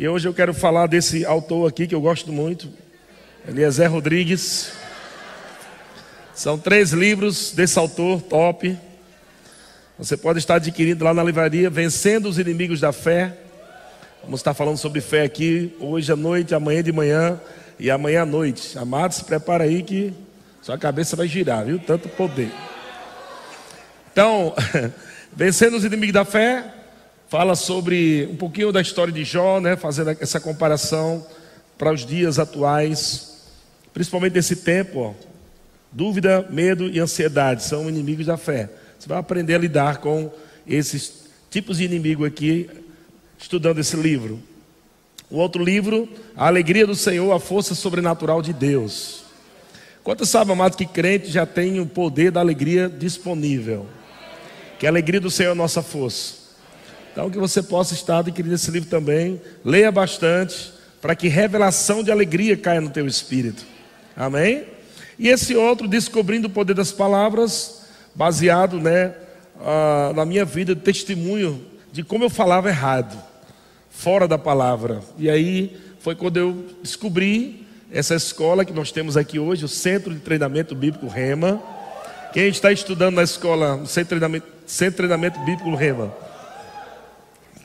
E hoje eu quero falar desse autor aqui que eu gosto muito, Eliezer Rodrigues. São três livros desse autor top. Você pode estar adquirindo lá na livraria Vencendo os Inimigos da Fé. Vamos estar falando sobre fé aqui hoje à noite, amanhã de manhã e amanhã à noite. Amado, se prepara aí que sua cabeça vai girar, viu? Tanto poder. Então, Vencendo os Inimigos da Fé fala sobre um pouquinho da história de Jó, né? Fazendo essa comparação para os dias atuais, principalmente nesse tempo, ó. Dúvida, medo e ansiedade são inimigos da fé. Você vai aprender a lidar com esses tipos de inimigo aqui, estudando esse livro. O outro livro, A Alegria do Senhor, a Força Sobrenatural de Deus. Quantos sabem, amados, que crente já tem o poder da alegria disponível? Que a alegria do Senhor é a nossa força. Então, que você possa estar adquirindo esse livro também. Leia bastante, para que revelação de alegria caia no teu espírito. Amém? E esse outro, Descobrindo o Poder das Palavras, baseado né, ah, na minha vida, testemunho de como eu falava errado, fora da palavra. E aí foi quando eu descobri essa escola que nós temos aqui hoje, o Centro de Treinamento Bíblico Rema. Quem está estudando na escola, no Centro de Treinamento, Centro de Treinamento Bíblico Rema?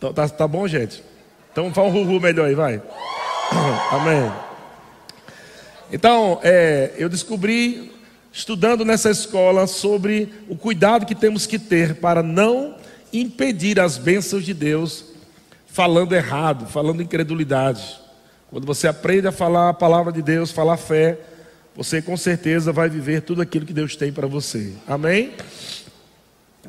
Então, tá, tá bom, gente? Então fala um ruhu melhor aí, vai. Amém. Então, é, eu descobri estudando nessa escola sobre o cuidado que temos que ter para não impedir as bênçãos de Deus falando errado, falando incredulidade. Quando você aprende a falar a palavra de Deus, falar fé, você com certeza vai viver tudo aquilo que Deus tem para você. Amém?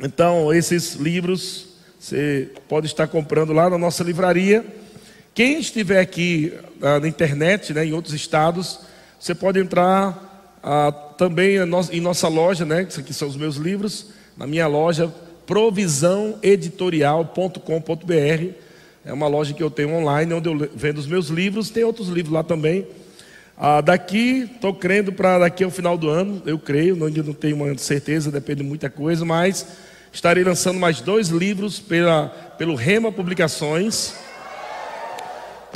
Então, esses livros você pode estar comprando lá na nossa livraria. Quem estiver aqui ah, na internet, né, em outros estados, você pode entrar ah, também em nossa loja, né? Isso aqui são os meus livros, na minha loja provisãoeditorial.com.br. É uma loja que eu tenho online, onde eu vendo os meus livros, tem outros livros lá também. Ah, daqui, estou crendo para daqui ao final do ano, eu creio, ainda não tenho uma certeza, depende de muita coisa, mas estarei lançando mais dois livros pela, pelo Rema Publicações.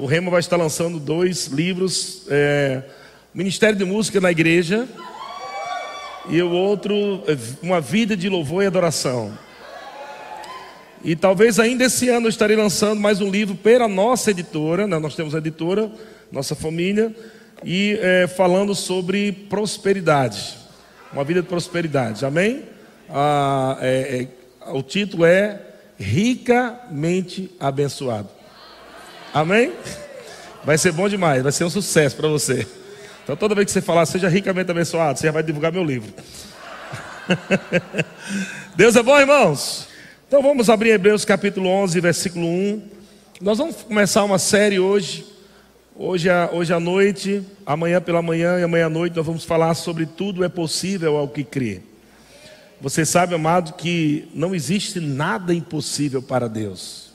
O Rema vai estar lançando dois livros. É, Ministério de Música na igreja. E o outro, Uma Vida de Louvor e Adoração. E talvez ainda esse ano eu estarei lançando mais um livro pela nossa editora, né? nós temos a editora, nossa família, e é, falando sobre prosperidade, uma vida de prosperidade, amém? Ah, é, é, o título é Ricamente Abençoado, amém? Vai ser bom demais, vai ser um sucesso para você. Então toda vez que você falar, seja ricamente abençoado, você já vai divulgar meu livro. Deus é bom, irmãos? Então vamos abrir Hebreus capítulo 11, versículo 1. Nós vamos começar uma série hoje. Hoje, hoje à noite, amanhã pela manhã e amanhã à noite, nós vamos falar sobre tudo é possível ao que crê. Você sabe, amado, que não existe nada impossível para Deus,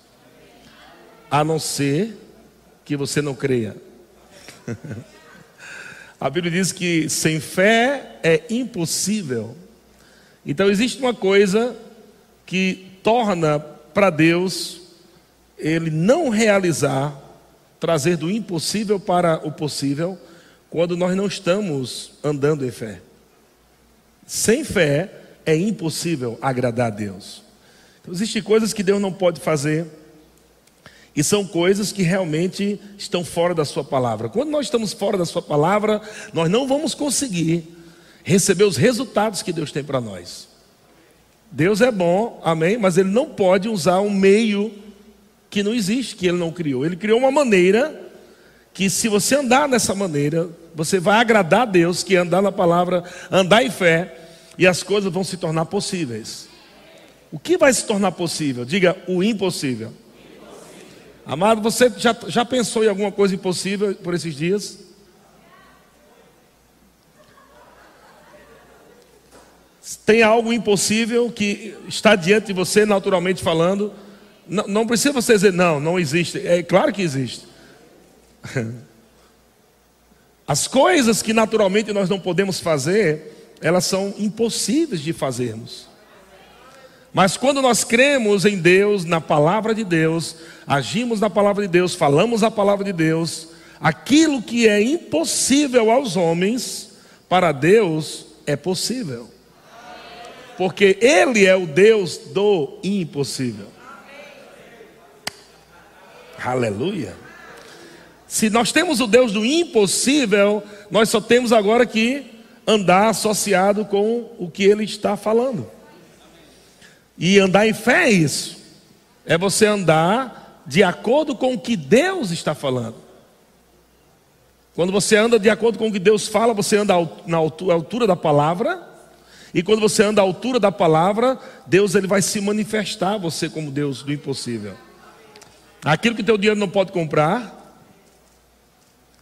a não ser que você não creia. A Bíblia diz que sem fé é impossível. Então existe uma coisa que torna para Deus ele não realizar, trazer do impossível para o possível, quando nós não estamos andando em fé. Sem fé é impossível agradar a Deus. Então, existem coisas que Deus não pode fazer e são coisas que realmente estão fora da Sua palavra. Quando nós estamos fora da Sua palavra, nós não vamos conseguir receber os resultados que Deus tem para nós. Deus é bom, amém, mas Ele não pode usar um meio que não existe, que Ele não criou. Ele criou uma maneira que, se você andar nessa maneira, você vai agradar a Deus, que é andar na palavra, andar em fé, e as coisas vão se tornar possíveis. O que vai se tornar possível? Diga o impossível. Amado, você já, já pensou em alguma coisa impossível por esses dias? Tem algo impossível que está diante de você, naturalmente falando? Não, não precisa você dizer, não, não existe. É claro que existe. As coisas que naturalmente nós não podemos fazer, elas são impossíveis de fazermos. Mas quando nós cremos em Deus, na palavra de Deus, agimos na palavra de Deus, falamos a palavra de Deus, aquilo que é impossível aos homens, para Deus é possível. Porque Ele é o Deus do impossível. Aleluia. Se nós temos o Deus do impossível, nós só temos agora que andar associado com o que Ele está falando. E andar em fé é isso. É você andar de acordo com o que Deus está falando. Quando você anda de acordo com o que Deus fala, você anda na altura da palavra. E quando você anda à altura da palavra, Deus ele vai se manifestar a você como Deus do impossível. Aquilo que teu dinheiro não pode comprar,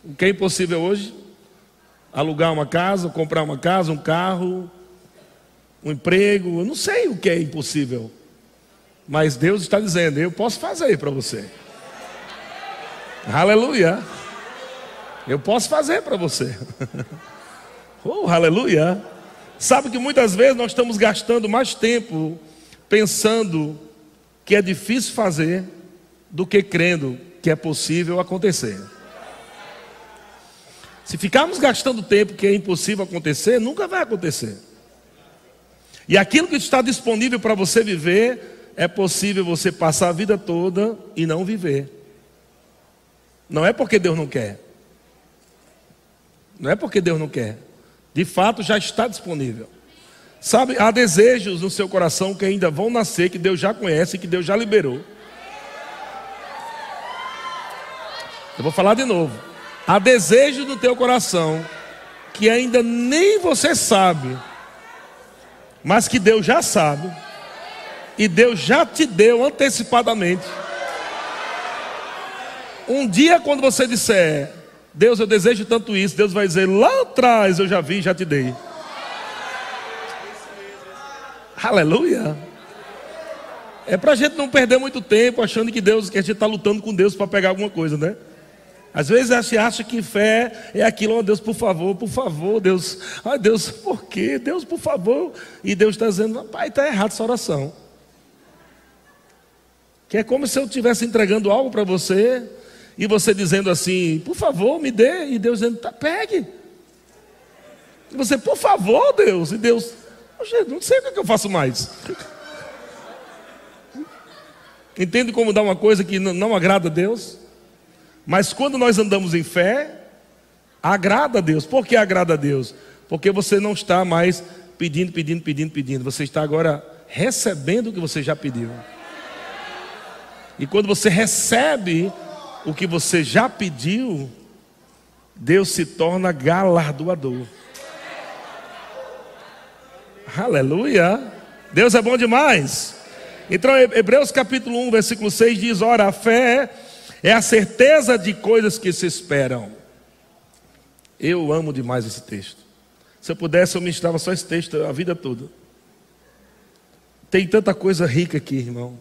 o que é impossível hoje? Alugar uma casa, comprar uma casa, um carro, um emprego, eu não sei o que é impossível. Mas Deus está dizendo, eu posso fazer para você. Aleluia. Eu posso fazer para você. oh, aleluia. Sabe que muitas vezes nós estamos gastando mais tempo pensando que é difícil fazer do que crendo que é possível acontecer. Se ficarmos gastando tempo que é impossível acontecer, nunca vai acontecer. E aquilo que está disponível para você viver, é possível você passar a vida toda e não viver. Não é porque Deus não quer. Não é porque Deus não quer. De fato, já está disponível. Sabe, há desejos no seu coração que ainda vão nascer, que Deus já conhece, que Deus já liberou. Eu vou falar de novo. Há desejos no teu coração que ainda nem você sabe mas que Deus já sabe, e Deus já te deu antecipadamente. Um dia, quando você disser, Deus, eu desejo tanto isso, Deus vai dizer, lá atrás eu já vi, já te dei. Aleluia. É para a gente não perder muito tempo achando que Deus, que a gente está lutando com Deus para pegar alguma coisa, né? Às vezes a gente acha que fé é aquilo, oh Deus, por favor, por favor, Deus, ai Deus, por quê? Deus, por favor. E Deus está dizendo, pai, está errado essa oração. Que é como se eu estivesse entregando algo para você, e você dizendo assim, por favor, me dê, e Deus dizendo, tá, pegue. E você, por favor, Deus, e Deus, não sei o que eu faço mais. Entende como dar uma coisa que não agrada a Deus? Mas quando nós andamos em fé, agrada a Deus. Por que agrada a Deus? Porque você não está mais pedindo, pedindo, pedindo, pedindo. Você está agora recebendo o que você já pediu. E quando você recebe o que você já pediu, Deus se torna galardoador. Aleluia! Deus é bom demais. Então, Hebreus capítulo 1, versículo 6 diz: Ora, a fé é é a certeza de coisas que se esperam. Eu amo demais esse texto. Se eu pudesse, eu ministrava só esse texto a vida toda. Tem tanta coisa rica aqui, irmão.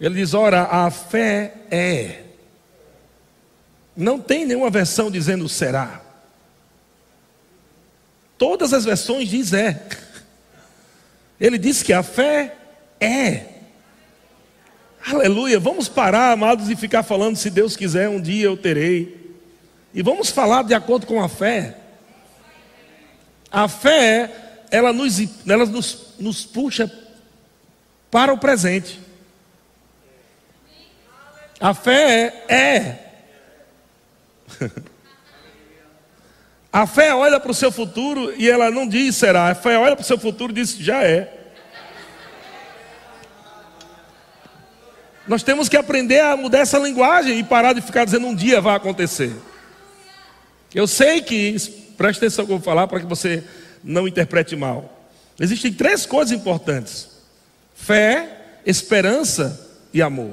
Ele diz: ora, a fé é. Não tem nenhuma versão dizendo será. Todas as versões diz é. Ele diz que a fé é. Aleluia. Vamos parar, amados, e ficar falando, se Deus quiser, um dia eu terei. E vamos falar de acordo com a fé. A fé, ela nos, ela nos, nos puxa para o presente. A fé é. A fé olha para o seu futuro e ela não diz será. A fé olha para o seu futuro e diz já é. Nós temos que aprender a mudar essa linguagem e parar de ficar dizendo um dia vai acontecer. Eu sei que, preste atenção que eu vou falar para que você não interprete mal. Existem três coisas importantes: fé, esperança e amor.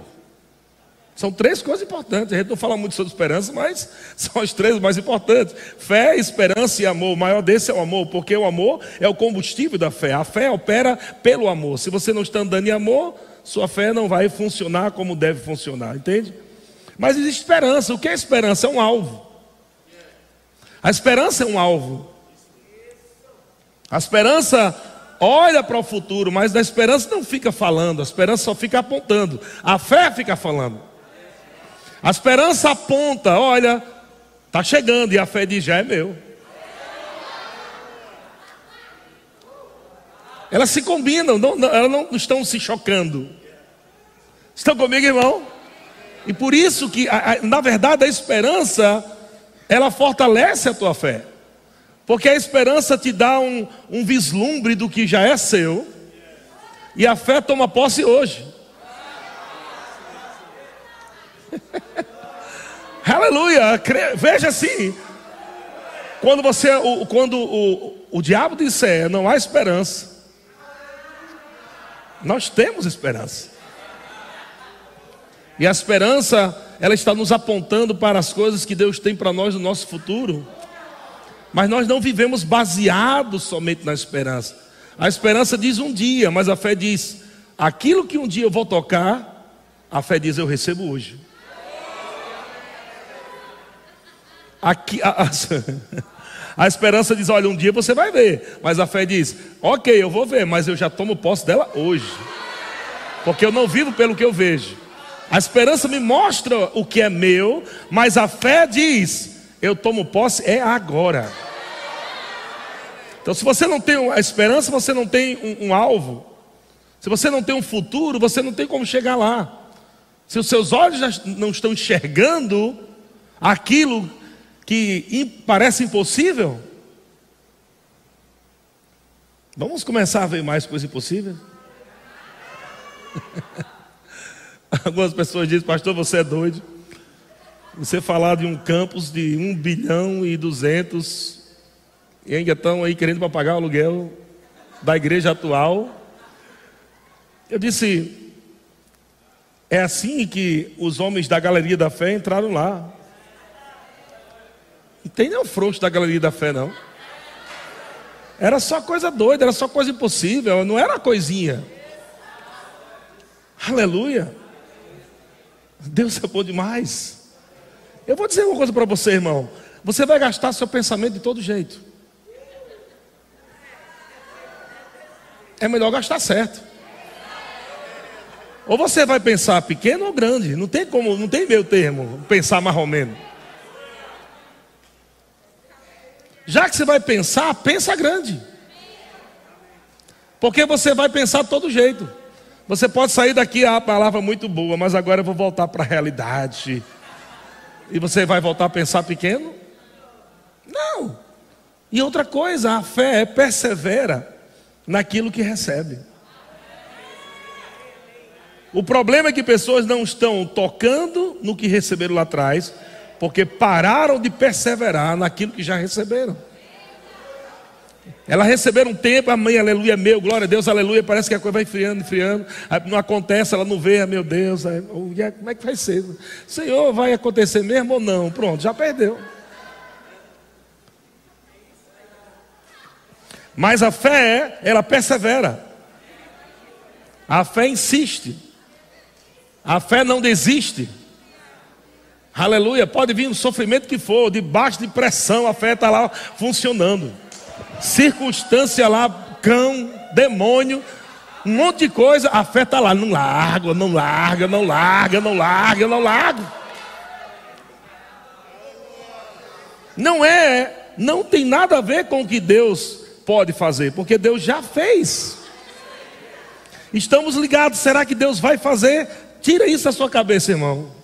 São três coisas importantes. A gente não fala muito sobre esperança, mas são as três mais importantes: fé, esperança e amor. O maior desse é o amor, porque o amor é o combustível da fé. A fé opera pelo amor. Se você não está andando em amor, sua fé não vai funcionar como deve funcionar, entende? Mas existe esperança. O que é esperança? É um alvo. A esperança é um alvo. A esperança olha para o futuro, mas a esperança não fica falando, a esperança só fica apontando. A fé fica falando. A esperança aponta, olha, está chegando, e a fé diz: já é meu. Elas se combinam, não, não, elas não estão se chocando. Estão comigo, irmão? E por isso que, na verdade, a esperança, ela fortalece a tua fé. Porque a esperança te dá um, um vislumbre do que já é seu. E a fé toma posse hoje. Aleluia! Veja assim. Quando você, quando o, o diabo disser não há esperança, nós temos esperança. E a esperança, ela está nos apontando para as coisas que Deus tem para nós no nosso futuro. Mas nós não vivemos baseados somente na esperança. A esperança diz um dia, mas a fé diz: aquilo que um dia eu vou tocar, a fé diz eu recebo hoje. Aqui, a, a, a, esperança diz: olha, um dia você vai ver. Mas a fé diz: ok, eu vou ver, mas eu já tomo posse dela hoje. Porque eu não vivo pelo que eu vejo. A esperança me mostra o que é meu, mas a fé diz: eu tomo posse é agora. Então, se você não tem a esperança, você não tem um, um alvo. Se você não tem um futuro, você não tem como chegar lá. Se os seus olhos já não estão enxergando aquilo que parece impossível? Vamos começar a ver mais coisas impossíveis? Algumas pessoas dizem, pastor, você é doido. Você falar de um campus de 1 bilhão e 200 e ainda estão aí querendo para pagar o aluguel da igreja atual. Eu disse, é assim que os homens da galeria da fé entraram lá. Não tem nenhum frouxo da galeria da fé, não. Era só coisa doida, era só coisa impossível, não era coisinha. Aleluia. Deus é bom demais. Eu vou dizer uma coisa para você, irmão. Você vai gastar seu pensamento de todo jeito. É melhor gastar certo. Ou você vai pensar pequeno ou grande. Não tem como, não tem meio termo, pensar mais ou menos. Já que você vai pensar, pensa grande. Porque você vai pensar de todo jeito. Você pode sair daqui, a palavra muito boa, mas agora eu vou voltar para a realidade. E você vai voltar a pensar pequeno? Não. E outra coisa, a fé é persevera naquilo que recebe. O problema é que pessoas não estão tocando no que receberam lá atrás, porque pararam de perseverar naquilo que já receberam. Ela receberam um tempo, amém, aleluia, meu, glória a Deus, aleluia. Parece que a coisa vai friando, friando. Não acontece, ela não vê, meu Deus, como é que vai ser? Senhor, vai acontecer mesmo ou não? Pronto, já perdeu. Mas a fé, ela persevera. A fé insiste. A fé não desiste. Aleluia. Pode vir o sofrimento que for, debaixo de pressão, a fé está lá funcionando. Circunstância lá, cão, demônio, um monte de coisa, a fé está lá. Não larga, não larga, não larga, não larga, não larga. Não é, não tem nada a ver com o que Deus pode fazer, porque Deus já fez. Estamos ligados, será que Deus vai fazer? Tira isso da sua cabeça, irmão.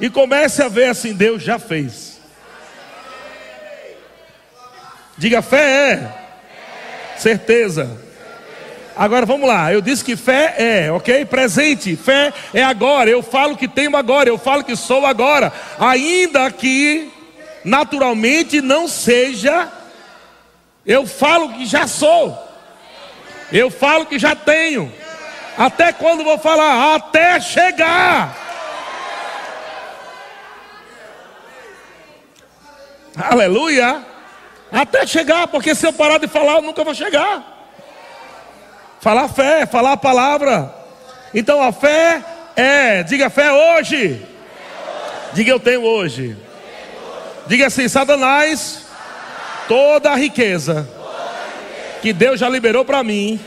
E comece a ver assim: Deus já fez. Diga fé é. Certeza. Agora vamos lá, eu disse que fé é, ok? Presente, fé é agora. Eu falo que tenho agora, eu falo que sou agora. Ainda que naturalmente não seja, eu falo que já sou, eu falo que já tenho. Até quando vou falar? Até chegar. Aleluia. Até chegar, porque se eu parar de falar, eu nunca vou chegar. Falar fé, falar a palavra. Então a fé é, diga fé hoje. Diga eu tenho hoje. Diga assim: Satanás, toda a riqueza que Deus já liberou para mim,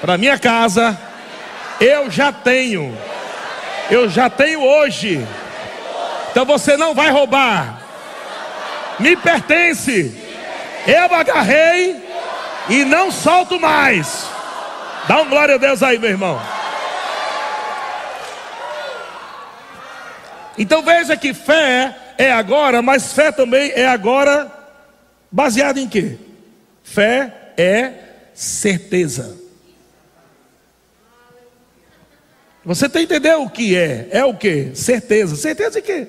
para minha casa, eu já tenho. Eu já tenho hoje. Então você não vai roubar. Me pertence. Eu agarrei e não solto mais. Dá um glória a Deus aí, meu irmão. Então veja que fé é agora, mas fé também é agora baseada em quê? Fé é certeza. Você tem que entender o que é? É o que? Certeza. Certeza de quê?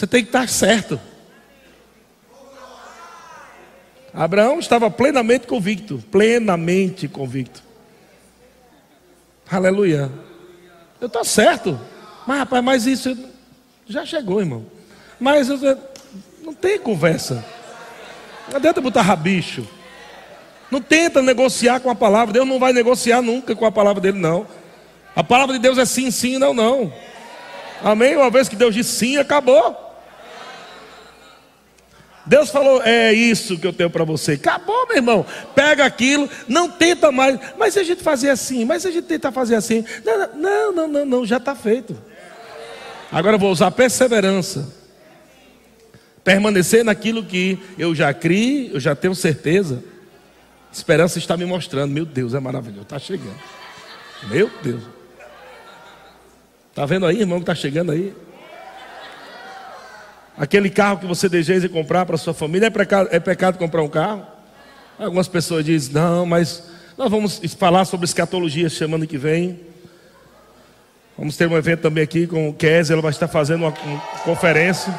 Você tem que estar certo. Abraão estava plenamente convicto, plenamente convicto. Aleluia. Eu estou certo. Mas rapaz, mas isso já chegou, irmão. Mas não tem conversa. Não adianta botar rabicho. Não tenta negociar com a palavra. Deus não vai negociar nunca com a palavra dele, não. A palavra de Deus é sim, sim, não, não. Amém? Uma vez que Deus disse sim, acabou. Deus falou, é isso que eu tenho para você. Acabou, meu irmão. Pega aquilo, não tenta mais. Mas se a gente fazer assim, mas se a gente tentar fazer assim. Não, não, não, não, já está feito. Agora eu vou usar perseverança. Permanecer naquilo que eu já criei, eu já tenho certeza. Esperança está me mostrando. Meu Deus, é maravilhoso. Está chegando. Meu Deus. Está vendo aí, irmão, que está chegando aí? Aquele carro que você deseja comprar para sua família, é pecado, é pecado comprar um carro? Algumas pessoas dizem, não, mas nós vamos falar sobre escatologia semana que vem. Vamos ter um evento também aqui com o Kézia, ela vai estar fazendo uma, uma conferência.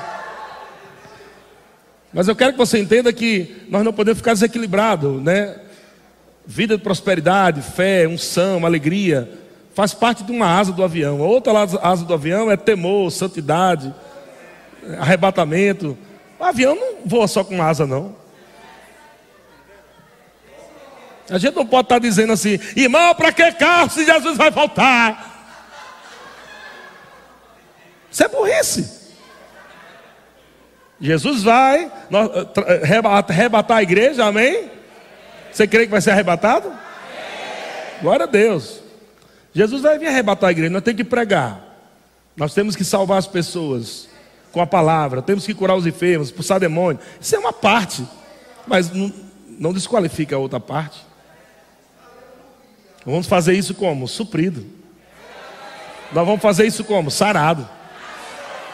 Mas eu quero que você entenda que nós não podemos ficar desequilibrados, né? Vida de prosperidade, fé, unção, alegria, faz parte de uma asa do avião. A outra asa do avião é temor, santidade, arrebatamento. O avião não voa só com asa, não. A gente não pode estar dizendo assim, irmão, para que carro se Jesus vai voltar? Isso é burrice. Jesus vai eh, eh, arrebatar a igreja, amém? Você crê que vai ser arrebatado? Glória a Deus. Jesus vai vir arrebatar a igreja, nós temos que pregar, nós temos que salvar as pessoas com a palavra, temos que curar os enfermos, expulsar demônio. Isso é uma parte, mas não, não desqualifica a outra parte. Vamos fazer isso como? Suprido. Nós vamos fazer isso como? Sarado.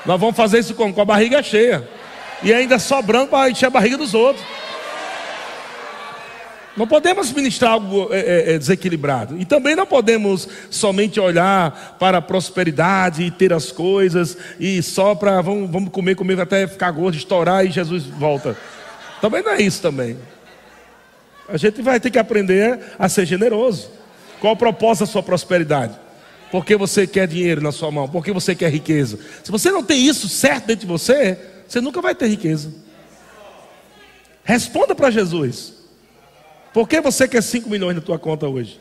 Nós vamos fazer isso como? Com a barriga cheia e ainda sobrando para encher a barriga dos outros. Não podemos ministrar algo é, é, é, desequilibrado. E também não podemos somente olhar para a prosperidade e ter as coisas e só para vamos, vamos comer, comer até ficar gordo, estourar e Jesus volta. Também não é isso também. A gente vai ter que aprender a ser generoso. Qual o propósito da sua prosperidade? Porque você quer dinheiro na sua mão? Porque você quer riqueza? Se você não tem isso certo dentro de você, você nunca vai ter riqueza. Responda para Jesus. Por que você quer 5 milhões na tua conta hoje?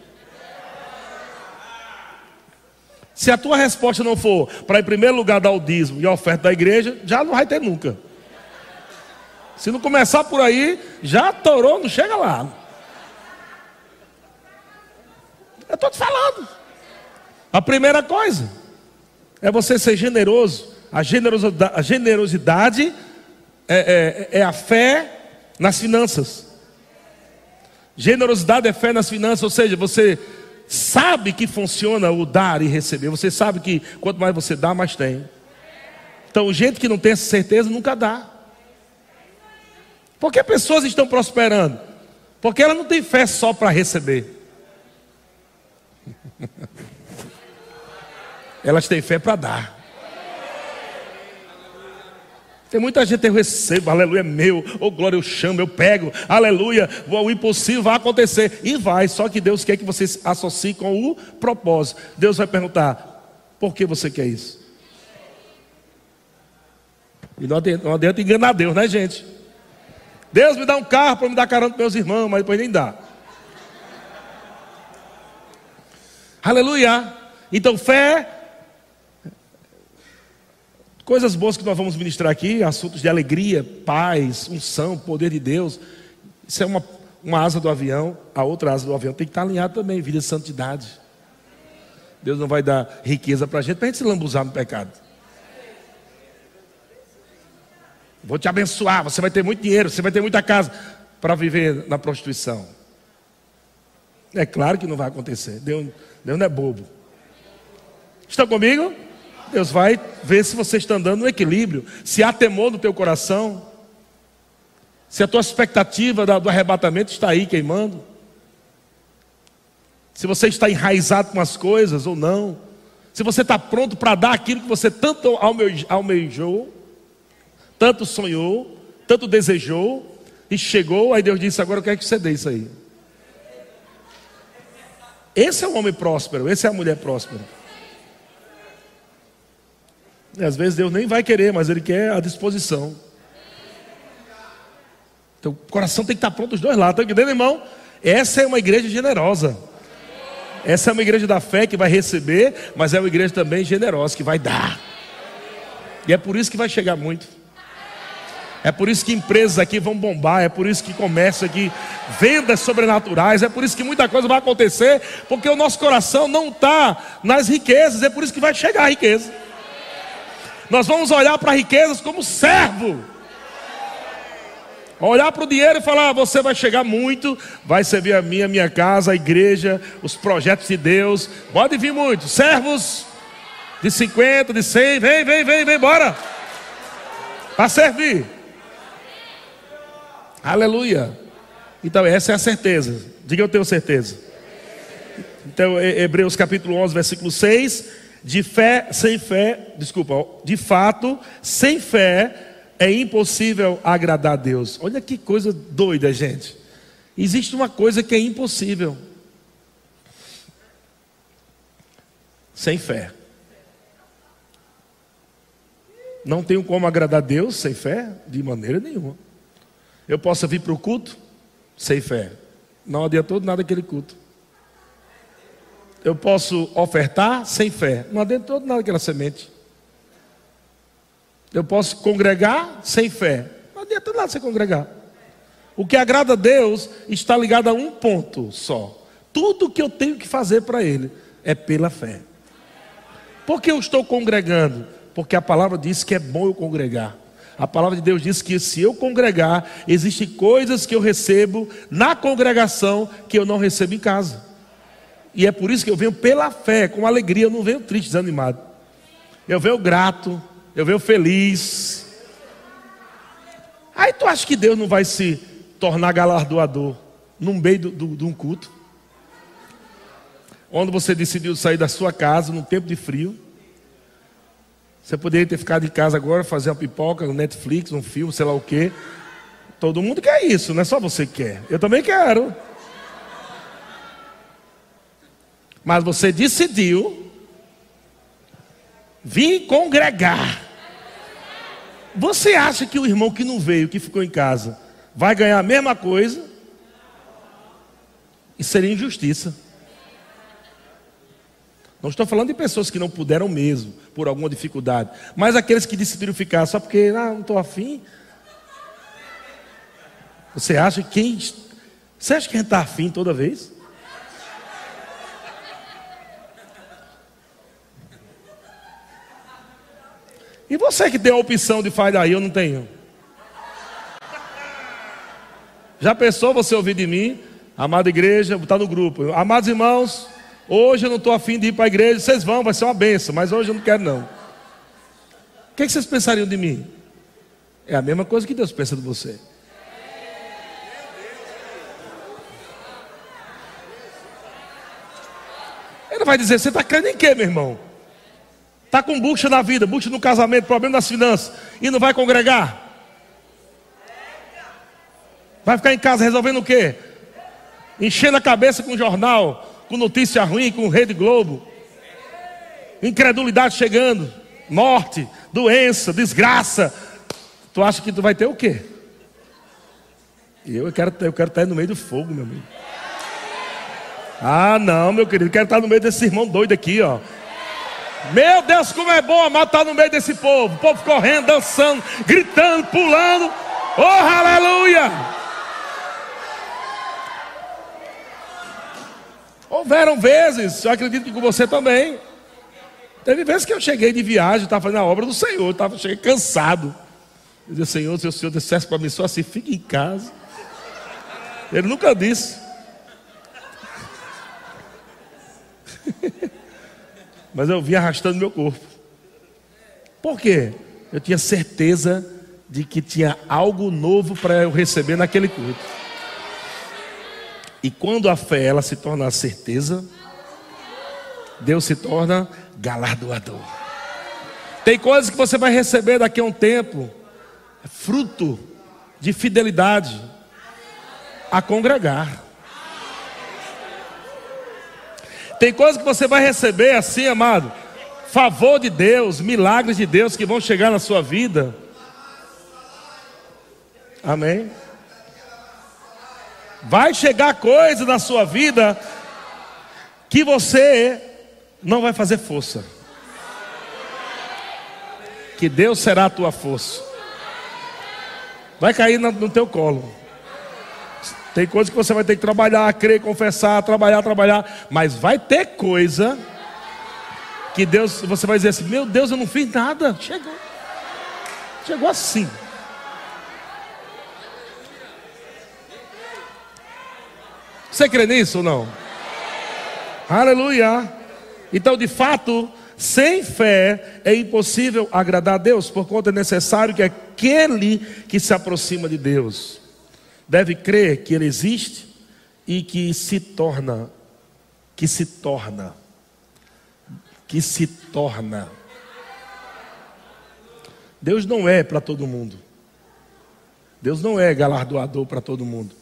Se a tua resposta não for para, em primeiro lugar, dar o dízimo e a oferta da igreja, já não vai ter nunca. Se não começar por aí, já torou, não chega lá. Eu estou te falando. A primeira coisa é você ser generoso a generosidade, é, é, é a fé nas finanças. Generosidade é fé nas finanças, ou seja, você sabe que funciona o dar e receber. Você sabe que quanto mais você dá, mais tem. Então, gente que não tem essa certeza nunca dá. Por que pessoas estão prosperando? Porque ela não tem fé só para receber. Elas têm fé para dar. Tem muita gente, eu recebo, aleluia, é meu, oh glória, eu chamo, eu pego, aleluia, o impossível vai acontecer, e vai, só que Deus quer que você se associe com o propósito. Deus vai perguntar: por que você quer isso? E não adianta, não adianta enganar Deus, né, gente? Deus me dá um carro para me dar carona para meus irmãos, mas depois nem dá. Aleluia. Então, fé Coisas boas que nós vamos ministrar aqui, assuntos de alegria, paz, unção, poder de Deus. Isso é uma, uma asa do avião, a outra asa do avião tem que estar alinhada também, vida de santidade. Deus não vai dar riqueza para a gente, para a gente se lambuzar no pecado. Vou te abençoar, você vai ter muito dinheiro, você vai ter muita casa para viver na prostituição. É claro que não vai acontecer. Deus, Deus não é bobo. Estão comigo? Deus vai ver se você está andando no equilíbrio, se há temor no teu coração, se a tua expectativa do arrebatamento está aí queimando, se você está enraizado com as coisas ou não, se você está pronto para dar aquilo que você tanto almejou, tanto sonhou, tanto desejou, e chegou, aí Deus disse: Agora eu quero que você dê isso aí. Esse é o homem próspero, esse é a mulher próspera. Às vezes Deus nem vai querer, mas Ele quer a disposição. Então o coração tem que estar pronto dos dois lados. Está entendendo, irmão? Essa é uma igreja generosa. Essa é uma igreja da fé que vai receber, mas é uma igreja também generosa, que vai dar. E é por isso que vai chegar muito. É por isso que empresas aqui vão bombar, é por isso que comércio aqui, vendas sobrenaturais, é por isso que muita coisa vai acontecer, porque o nosso coração não está nas riquezas, é por isso que vai chegar a riqueza. Nós vamos olhar para riquezas como servo. Olhar para o dinheiro e falar: ah, você vai chegar muito, vai servir a minha, minha casa, a igreja, os projetos de Deus. Pode vir muito. Servos de 50, de 100, vem, vem, vem, vem, bora. Para servir. Aleluia. Então, essa é a certeza. Diga eu tenho certeza. Então, Hebreus capítulo 11, versículo 6 de fé sem fé, desculpa, de fato, sem fé é impossível agradar a Deus. Olha que coisa doida, gente. Existe uma coisa que é impossível. Sem fé. Não tenho como agradar a Deus sem fé, de maneira nenhuma. Eu posso vir para o culto sem fé. Não adiantou nada aquele culto eu posso ofertar sem fé. Não adiantou nada aquela semente. Eu posso congregar sem fé. Não adianta nada você congregar. O que agrada a Deus está ligado a um ponto só. Tudo que eu tenho que fazer para Ele é pela fé. Por que eu estou congregando? Porque a palavra diz que é bom eu congregar. A palavra de Deus diz que se eu congregar, existem coisas que eu recebo na congregação que eu não recebo em casa. E é por isso que eu venho pela fé, com alegria, eu não venho triste, desanimado. Eu venho grato, eu venho feliz. Aí tu acha que Deus não vai se tornar galardoador no meio de um culto? Onde você decidiu sair da sua casa num tempo de frio. Você poderia ter ficado em casa agora, fazer uma pipoca, um Netflix, um filme, sei lá o quê. Todo mundo quer isso, não é só você que quer. Eu também quero. Mas você decidiu vir congregar. Você acha que o irmão que não veio, que ficou em casa, vai ganhar a mesma coisa? Isso seria injustiça. Não estou falando de pessoas que não puderam mesmo, por alguma dificuldade. Mas aqueles que decidiram ficar só porque, ah, não estou afim. Você acha que quem. Você acha que a gente está afim toda vez? E você que tem a opção de fazer daí, eu não tenho. Já pensou você ouvir de mim, amada igreja, botar no grupo. Amados irmãos, hoje eu não estou afim de ir para a igreja, vocês vão, vai ser uma benção, mas hoje eu não quero não. O que, é que vocês pensariam de mim? É a mesma coisa que Deus pensa de você. Ele vai dizer, você está crendo em quê, meu irmão? Está com bucha na vida, bucha no casamento, problema nas finanças, e não vai congregar? Vai ficar em casa resolvendo o quê? Enchendo a cabeça com jornal, com notícia ruim, com Rede Globo. Incredulidade chegando, morte, doença, desgraça. Tu acha que tu vai ter o quê? Eu quero, eu quero estar no meio do fogo, meu amigo. Ah, não, meu querido, quero estar no meio desse irmão doido aqui, ó. Meu Deus, como é bom amado estar no meio desse povo. O povo correndo, dançando, gritando, pulando. Oh, aleluia! Houveram vezes, eu acredito que com você também. Teve vezes que eu cheguei de viagem, estava fazendo a obra do Senhor, estava cheguei cansado. Eu disse, Senhor, se o Senhor dissesse para mim só assim, fique em casa. Ele nunca disse. Mas eu vim arrastando meu corpo. Por quê? Eu tinha certeza de que tinha algo novo para eu receber naquele culto. E quando a fé ela se torna certeza, Deus se torna galardoador. Tem coisas que você vai receber daqui a um tempo, é fruto de fidelidade a congregar. Tem coisas que você vai receber assim, amado, favor de Deus, milagres de Deus que vão chegar na sua vida. Amém. Vai chegar coisa na sua vida que você não vai fazer força. Que Deus será a tua força. Vai cair no teu colo. Tem coisa que você vai ter que trabalhar, crer, confessar, trabalhar, trabalhar. Mas vai ter coisa que Deus, você vai dizer assim: Meu Deus, eu não fiz nada. Chegou. Chegou assim. Você crê nisso ou não? Aleluia. Então, de fato, sem fé é impossível agradar a Deus, por conta é necessário que aquele que se aproxima de Deus deve crer que ele existe e que se torna, que se torna, que se torna. Deus não é para todo mundo. Deus não é galardoador para todo mundo.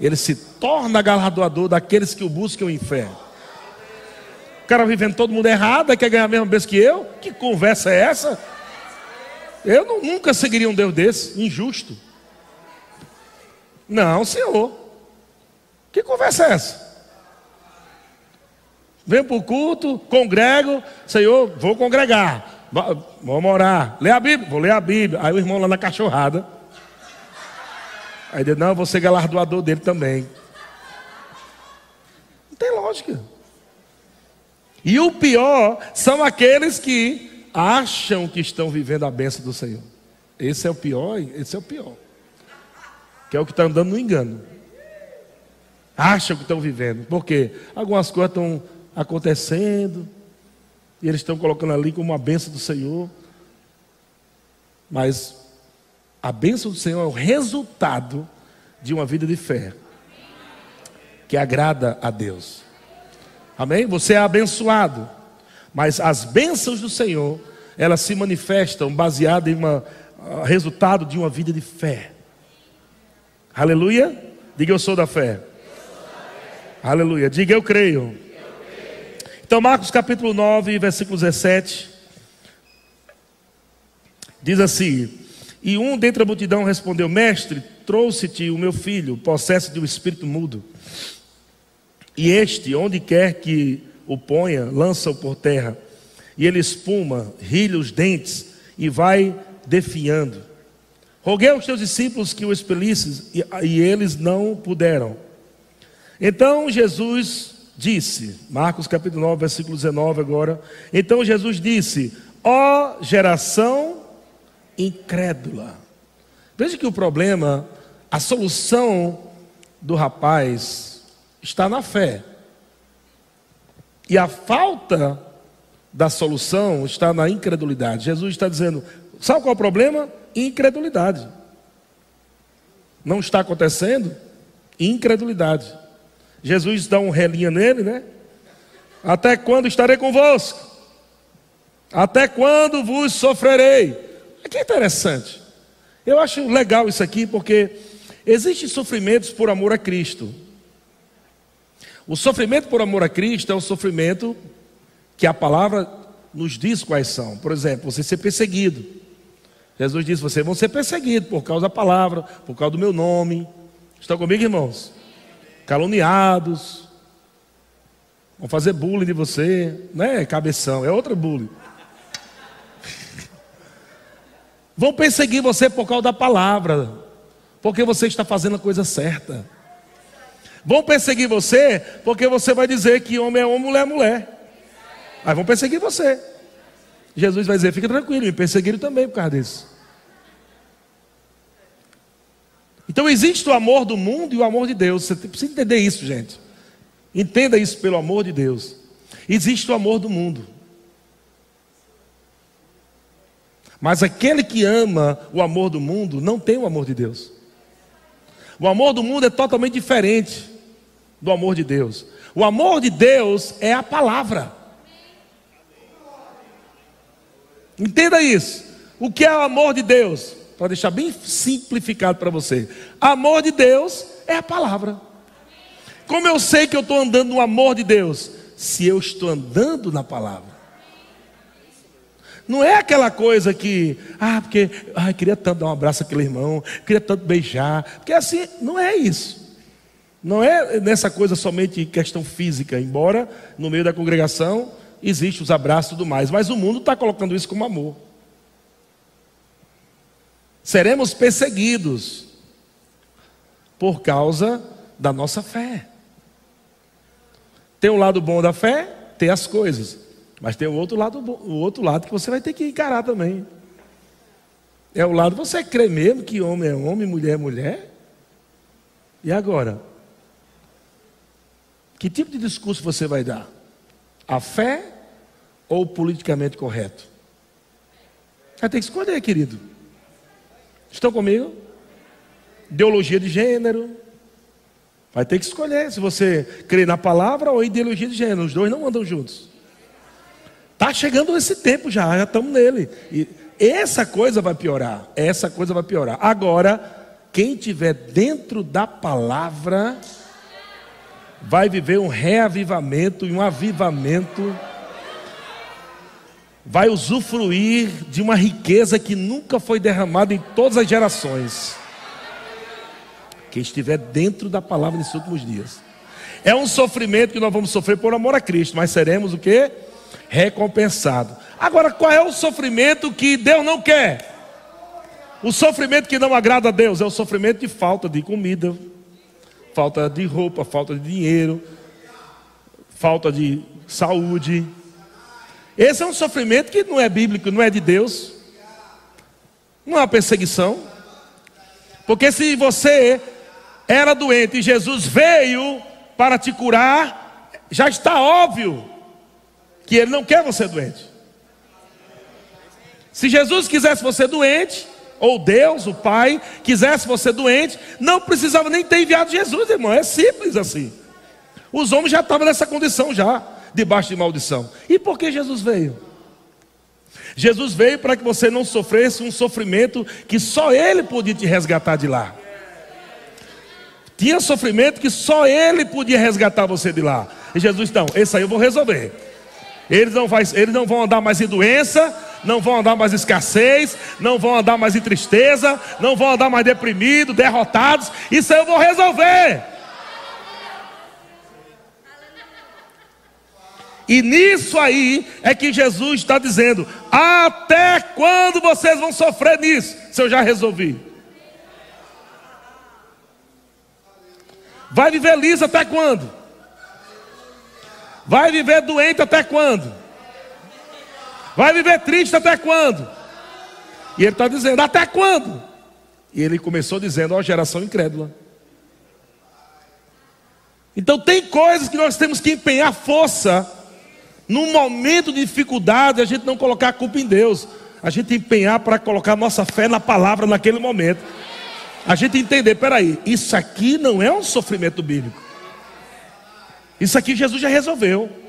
Ele se torna galardoador daqueles que o buscam em fé. O cara vivendo todo mundo errado, quer ganhar a mesma vez que eu? Que conversa é essa? Eu não, nunca seguiria um Deus desse, injusto. Não, senhor. Que conversa é essa? Venho para o culto, congrego, Senhor, vou congregar, vou orar, ler a Bíblia, vou ler a Bíblia. Aí o irmão lá na cachorrada, aí ele não, eu vou ser galardoador dele também. Não tem lógica. E o pior são aqueles que acham que estão vivendo a bênção do Senhor. Esse é o pior, esse é o pior que é o que está andando no engano. Acham que estão vivendo. Por quê? Algumas coisas estão acontecendo, e eles estão colocando ali como uma benção do Senhor. Mas a benção do Senhor é o resultado de uma vida de fé que agrada a Deus. Amém? Você é abençoado, mas as bênçãos do Senhor, elas se manifestam baseadas em um resultado de uma vida de fé. Aleluia. Diga eu sou da fé. Aleluia. Diga eu creio. Então, Marcos capítulo 9, versículo 17. Diz assim: E um dentre a multidão respondeu: Mestre, trouxe-te o meu filho, possesso de um espírito mudo. E este, onde quer que o ponha, lança-o por terra. E ele espuma, rilha os dentes e vai definhando. Roguei aos teus discípulos que o expelissem, e, e eles não puderam. Então Jesus disse, Marcos capítulo 9, versículo 19 agora. Então Jesus disse: Ó geração incrédula. Veja que o problema, a solução do rapaz está na fé. E a falta da solução está na incredulidade. Jesus está dizendo: sabe qual é o problema? Incredulidade. Não está acontecendo? Incredulidade. Jesus dá um relinha nele, né? Até quando estarei convosco? Até quando vos sofrerei? Que interessante. Eu acho legal isso aqui porque existem sofrimentos por amor a Cristo. O sofrimento por amor a Cristo é um sofrimento que a palavra nos diz quais são. Por exemplo, você ser perseguido. Jesus disse: Vocês vão ser perseguidos por causa da palavra, por causa do meu nome. Estão comigo, irmãos? Caluniados. Vão fazer bullying de você, não é cabeção, é outra bullying. Vão perseguir você por causa da palavra, porque você está fazendo a coisa certa. Vão perseguir você porque você vai dizer que homem é homem, mulher é mulher. Aí vão perseguir você. Jesus vai dizer: fica tranquilo, me perseguiram também por causa disso. Então existe o amor do mundo e o amor de Deus. Você precisa entender isso, gente. Entenda isso pelo amor de Deus. Existe o amor do mundo. Mas aquele que ama o amor do mundo não tem o amor de Deus. O amor do mundo é totalmente diferente do amor de Deus. O amor de Deus é a palavra. Entenda isso. O que é o amor de Deus? Para deixar bem simplificado para você. Amor de Deus é a palavra. Como eu sei que eu estou andando no amor de Deus? Se eu estou andando na palavra. Não é aquela coisa que, ah, porque, ah, queria tanto dar um abraço àquele irmão, queria tanto beijar, porque assim, não é isso. Não é nessa coisa somente questão física, embora no meio da congregação existe os abraços e tudo mais, mas o mundo está colocando isso como amor. Seremos perseguidos por causa da nossa fé. Tem um lado bom da fé, tem as coisas, mas tem o outro lado, o outro lado que você vai ter que encarar também. É o lado você crê mesmo que homem é homem, mulher é mulher. E agora? Que tipo de discurso você vai dar? A fé ou o politicamente correto? Vai ter que escolher, querido. Estão comigo? Ideologia de gênero. Vai ter que escolher se você crê na palavra ou ideologia de gênero. Os dois não andam juntos. Está chegando esse tempo já, já estamos nele. E essa coisa vai piorar. Essa coisa vai piorar. Agora, quem tiver dentro da palavra vai viver um reavivamento e um avivamento, vai usufruir de uma riqueza que nunca foi derramada em todas as gerações. Quem estiver dentro da palavra nesses últimos dias. É um sofrimento que nós vamos sofrer por amor a Cristo, mas seremos o que? Recompensado. Agora, qual é o sofrimento que Deus não quer? O sofrimento que não agrada a Deus é o sofrimento de falta de comida, falta de roupa, falta de dinheiro, falta de saúde. Esse é um sofrimento que não é bíblico, não é de Deus. Não é uma perseguição. Porque se você era doente e Jesus veio para te curar, já está óbvio que Ele não quer você doente. Se Jesus quisesse você doente, ou Deus, o Pai, quisesse você doente, não precisava nem ter enviado Jesus, irmão. É simples assim. Os homens já estavam nessa condição já, debaixo de maldição. E por que Jesus veio? Jesus veio para que você não sofresse um sofrimento que só Ele podia te resgatar de lá. Tinha sofrimento que só Ele podia resgatar você de lá. E Jesus, então, esse aí eu vou resolver. Eles não, vai, eles não vão andar mais em doença, não vão andar mais escassez, não vão andar mais em tristeza, não vão andar mais deprimidos, derrotados. Isso eu vou resolver. E nisso aí é que Jesus está dizendo: até quando vocês vão sofrer nisso? Se eu já resolvi. Vai viver liso até quando? Vai viver doente até quando? Vai viver triste até quando? E ele está dizendo: até quando? E ele começou dizendo: ó, geração incrédula. Então tem coisas que nós temos que empenhar força. Num momento de dificuldade, a gente não colocar a culpa em Deus. A gente empenhar para colocar nossa fé na palavra naquele momento. A gente entender, peraí, isso aqui não é um sofrimento bíblico. Isso aqui Jesus já resolveu.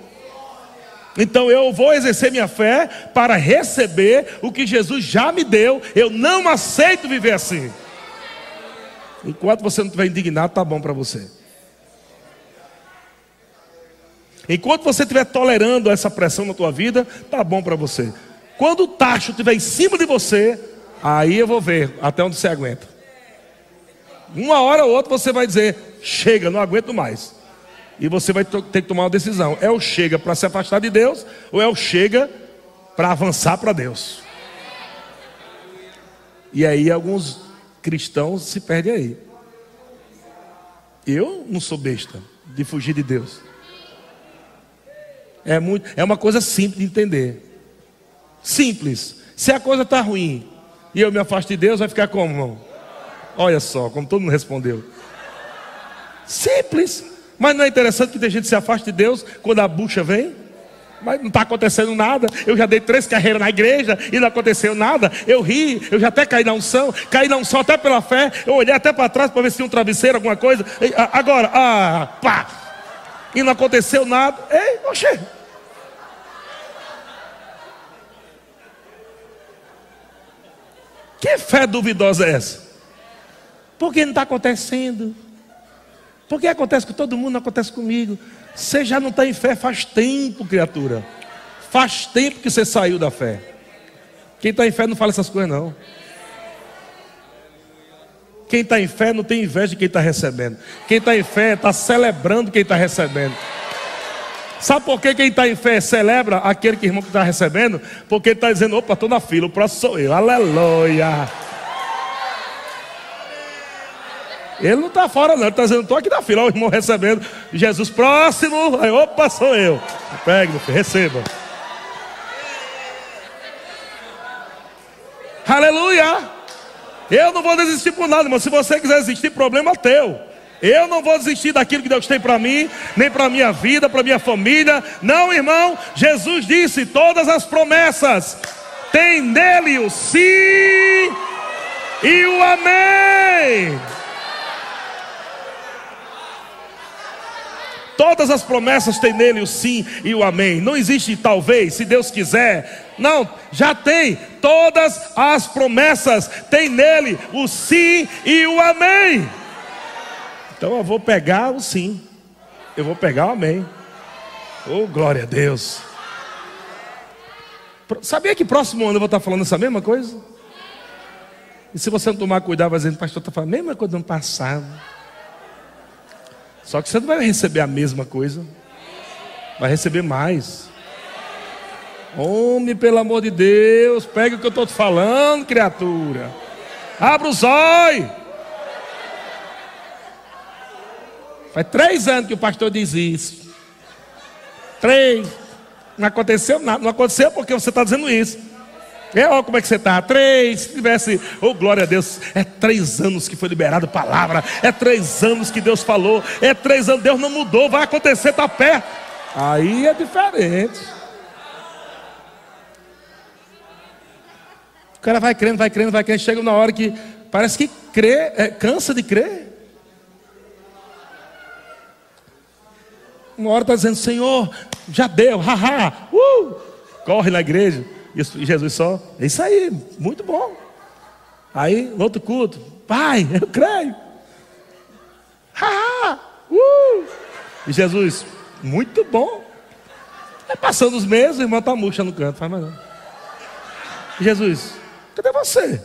Então eu vou exercer minha fé para receber o que Jesus já me deu. Eu não aceito viver assim. Enquanto você não estiver indignado, tá bom para você. Enquanto você estiver tolerando essa pressão na tua vida, tá bom para você. Quando o tacho estiver em cima de você, aí eu vou ver até onde você aguenta. Uma hora ou outra você vai dizer: chega, não aguento mais. E você vai ter que tomar uma decisão: é o chega para se afastar de Deus, ou é o chega para avançar para Deus? E aí alguns cristãos se perdem aí. Eu não sou besta de fugir de Deus. É, muito, é uma coisa simples de entender. Simples. Se a coisa está ruim e eu me afasto de Deus, vai ficar como, irmão? Olha só, como todo mundo respondeu. Simples. Mas não é interessante que tem gente que se afasta de Deus quando a bucha vem? Mas não está acontecendo nada. Eu já dei três carreiras na igreja e não aconteceu nada. Eu ri, eu já até caí na unção, caí na unção até pela fé. Eu olhei até para trás para ver se tinha um travesseiro, alguma coisa. Agora, ah, pá! E não aconteceu nada. Ei, oxê! Que fé duvidosa é essa? Por que não está acontecendo? Por que acontece com todo mundo, não acontece comigo? Você já não está em fé faz tempo, criatura. Faz tempo que você saiu da fé. Quem está em fé não fala essas coisas, não. Quem está em fé não tem inveja de quem está recebendo. Quem está em fé está celebrando quem está recebendo. Sabe por que quem está em fé celebra aquele que irmão que está recebendo? Porque está dizendo: opa, estou na fila, o próximo sou eu. Aleluia. Ele não está fora, não. Ele está dizendo: estou aqui na fila. o irmão recebendo. Jesus próximo. Aí, opa, sou eu. Pegue, meu filho, receba. Aleluia. Eu não vou desistir por nada, mas se você quiser desistir, problema teu. Eu não vou desistir daquilo que Deus tem para mim, nem para minha vida, para minha família. Não, irmão. Jesus disse: todas as promessas tem nele o sim e o amém. Todas as promessas têm nele o sim e o amém. Não existe talvez, se Deus quiser. Não, já tem. Todas as promessas têm nele o sim e o amém. Então eu vou pegar o sim. Eu vou pegar o amém. Oh, glória a Deus. Sabia que próximo ano eu vou estar falando essa mesma coisa? E se você não tomar cuidado, vai dizendo, pastor, está falando a mesma coisa do ano passado. Só que você não vai receber a mesma coisa, vai receber mais. Homem, pelo amor de Deus, pega o que eu estou te falando, criatura. Abra os olhos. Faz três anos que o pastor diz isso. Três. Não aconteceu nada. Não aconteceu porque você está dizendo isso. É, ó, como é que você está? Três, se tivesse, oh glória a Deus, é três anos que foi liberada a palavra, é três anos que Deus falou, é três anos, Deus não mudou, vai acontecer, está perto. Aí é diferente. O cara vai crendo, vai crendo, vai crendo, chega uma hora que parece que crê, é, cansa de crer. Uma hora está dizendo, Senhor, já deu, haha, uh, corre na igreja. E Jesus só, é isso aí, muito bom. Aí, no outro culto, pai, eu creio. Ah, uh. E Jesus, muito bom. Aí passando os meses, o irmão está murcha no canto, faz mais não. E Jesus, cadê você?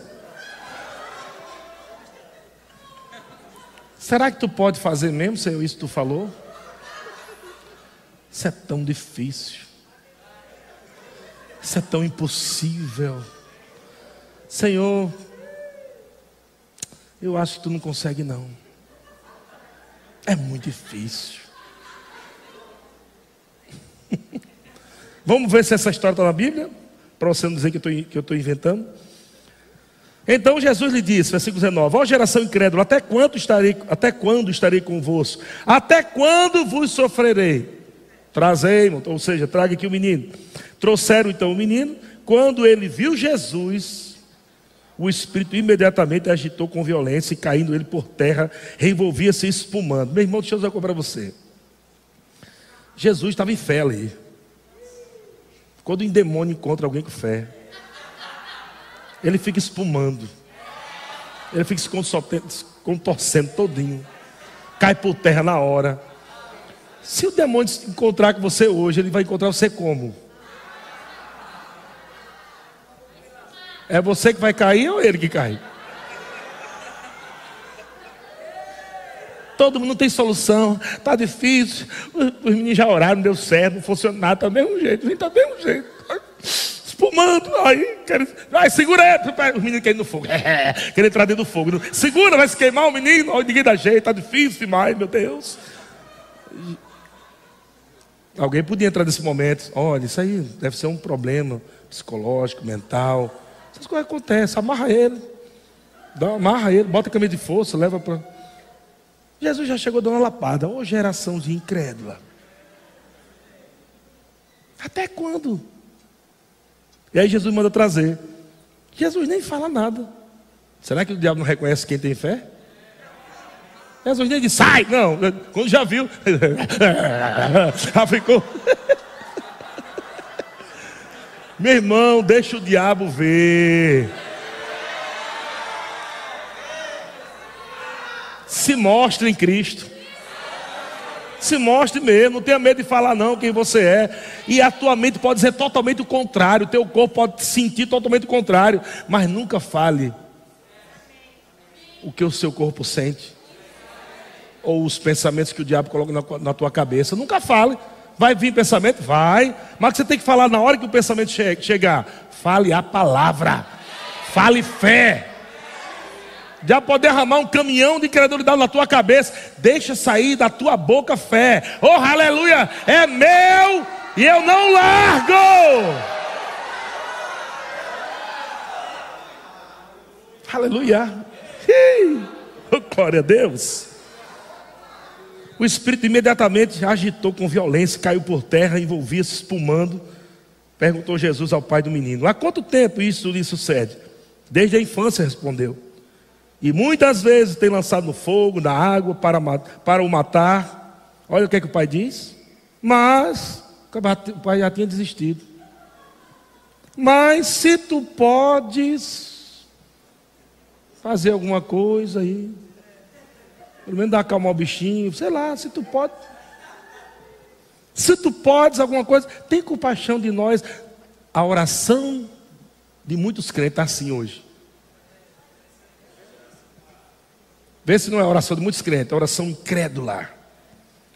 Será que tu pode fazer mesmo, Senhor, isso que tu falou? Isso é tão difícil. Isso é tão impossível. Senhor, eu acho que tu não consegue não. É muito difícil. Vamos ver se essa história está na Bíblia, para você não dizer que eu estou inventando. Então Jesus lhe disse, versículo 19: Ó geração incrédula, até quando estarei, até quando estarei convosco? Até quando vos sofrerei? Trazei, ou seja, traga aqui o menino. Trouxeram então o menino. Quando ele viu Jesus, o espírito imediatamente agitou com violência e caindo ele por terra, revolvia-se espumando. Meu irmão, deixa eu dizer para você. Jesus estava em fé ali. Quando o demônio encontra alguém com fé, ele fica espumando. Ele fica se contorcendo todinho. Cai por terra na hora. Se o demônio encontrar com você hoje, ele vai encontrar você como? É você que vai cair ou ele que cai? todo mundo tem solução, tá difícil. Os, os meninos já oraram, deu certo, não funcionou nada, tá do mesmo jeito, vem tá do mesmo jeito. Espumando, aí, quer, vai, segura aí, os meninos querendo no fogo, é, querendo entrar dentro do fogo. Segura, vai se queimar o menino, ninguém dá jeito, tá difícil demais, meu Deus. Alguém podia entrar nesse momento, olha, isso aí deve ser um problema psicológico, mental. Essas coisas acontecem, amarra ele. Amarra ele, bota a camisa de força, leva para. Jesus já chegou dando uma lapada. Ô geração de incrédula. Até quando? E aí Jesus manda trazer. Jesus nem fala nada. Será que o diabo não reconhece quem tem fé? Jesus nem diz, sai! Não, quando já viu, já ficou. Meu irmão, deixa o diabo ver. Se mostre em Cristo. Se mostre mesmo, não tenha medo de falar não quem você é. E a tua mente pode ser totalmente o contrário, o teu corpo pode sentir totalmente o contrário, mas nunca fale o que o seu corpo sente. Ou os pensamentos que o diabo coloca na, na tua cabeça. Nunca fale. Vai vir pensamento? Vai. Mas você tem que falar na hora que o pensamento che chegar. Fale a palavra. Fale fé. Já pode derramar um caminhão de credulidade na tua cabeça. Deixa sair da tua boca fé. Oh, aleluia! É meu e eu não largo. Aleluia! Glória a Deus. O espírito imediatamente agitou com violência, caiu por terra, envolvia-se, espumando. Perguntou Jesus ao pai do menino: Há quanto tempo isso lhe sucede? Desde a infância, respondeu. E muitas vezes tem lançado no fogo, na água, para, para o matar. Olha o que, é que o pai diz. Mas, o pai já tinha desistido. Mas se tu podes fazer alguma coisa aí, pelo menos dar acalmar o bichinho, sei lá, se tu pode. Se tu podes alguma coisa, tem compaixão de nós. A oração de muitos crentes está assim hoje. Vê se não é a oração de muitos crentes, é a oração incrédula,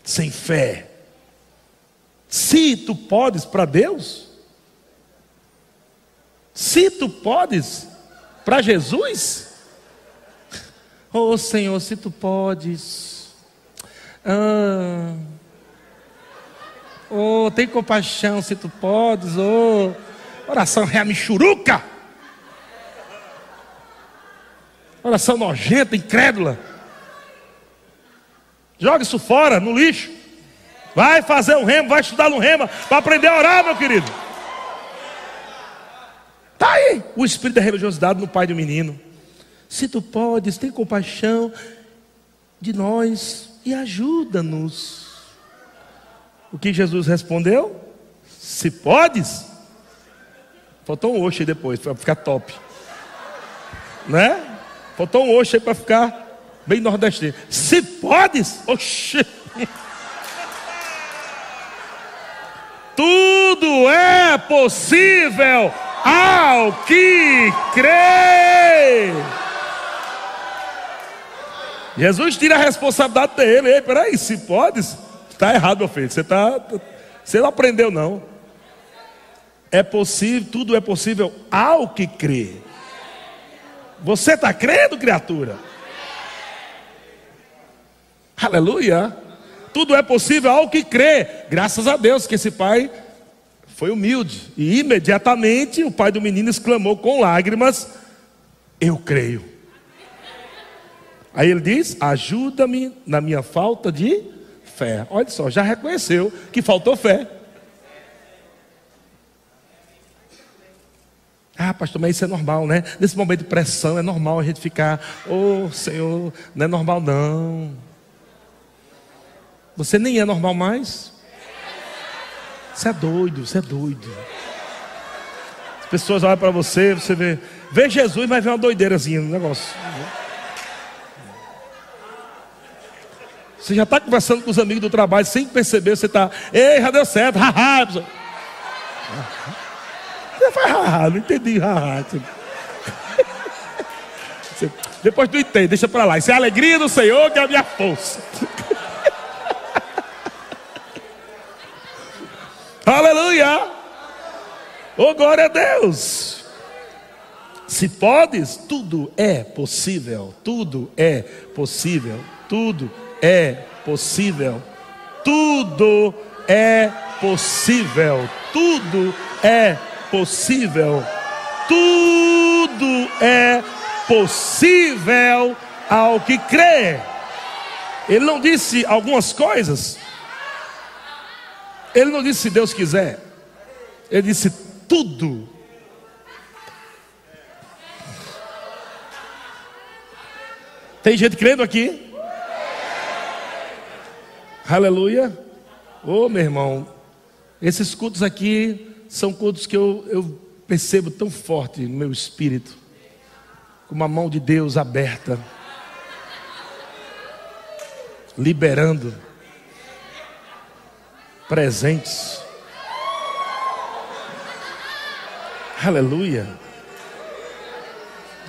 sem fé. Se tu podes para Deus, se tu podes para Jesus, Oh Senhor, se tu podes. Ah. Oh, tem compaixão se tu podes. Oh, oração reamichuruca. Oração nojenta, incrédula. Joga isso fora, no lixo. Vai fazer um remo, vai estudar no rema, para aprender a orar, meu querido. Está aí o espírito da religiosidade no pai do menino. Se tu podes, tem compaixão de nós e ajuda-nos. O que Jesus respondeu? Se podes. Faltou um oxe aí depois, para ficar top. Né? Faltou um oxe aí para ficar bem nordestino. Se podes, oxe. Tudo é possível ao que crê. Jesus tira a responsabilidade dele. Ei, peraí, se pode, está errado, meu filho. Você, tá, você não aprendeu, não. É possível, tudo é possível ao que crê. Você está crendo, criatura? Aleluia. Tudo é possível ao que crê. Graças a Deus que esse pai foi humilde. E imediatamente o pai do menino exclamou com lágrimas: Eu creio. Aí ele diz: ajuda-me na minha falta de fé. Olha só, já reconheceu que faltou fé. Ah, pastor, mas isso é normal, né? Nesse momento de pressão é normal a gente ficar, ô oh, Senhor, não é normal não. Você nem é normal mais. Você é doido, você é doido. As pessoas olham para você, você vê, vê Jesus, mas vê uma doideirazinha no negócio. Você já está conversando com os amigos do trabalho sem perceber, você está, ei, já deu certo, haha. Você faz haha, não entendi, haha. Você, Depois tu entende, deixa para lá. Isso é a alegria do Senhor que é a minha força. Aleluia! Oh, glória a Deus! Se podes, tudo é possível. Tudo é possível. Tudo é possível. Tudo é possível. Tudo é possível. Tudo é possível ao que crê. Ele não disse algumas coisas. Ele não disse se Deus quiser. Ele disse tudo. Tem gente crendo aqui? Aleluia. Ô oh, meu irmão, esses cultos aqui são cultos que eu, eu percebo tão forte no meu espírito, com uma mão de Deus aberta, liberando presentes. Aleluia.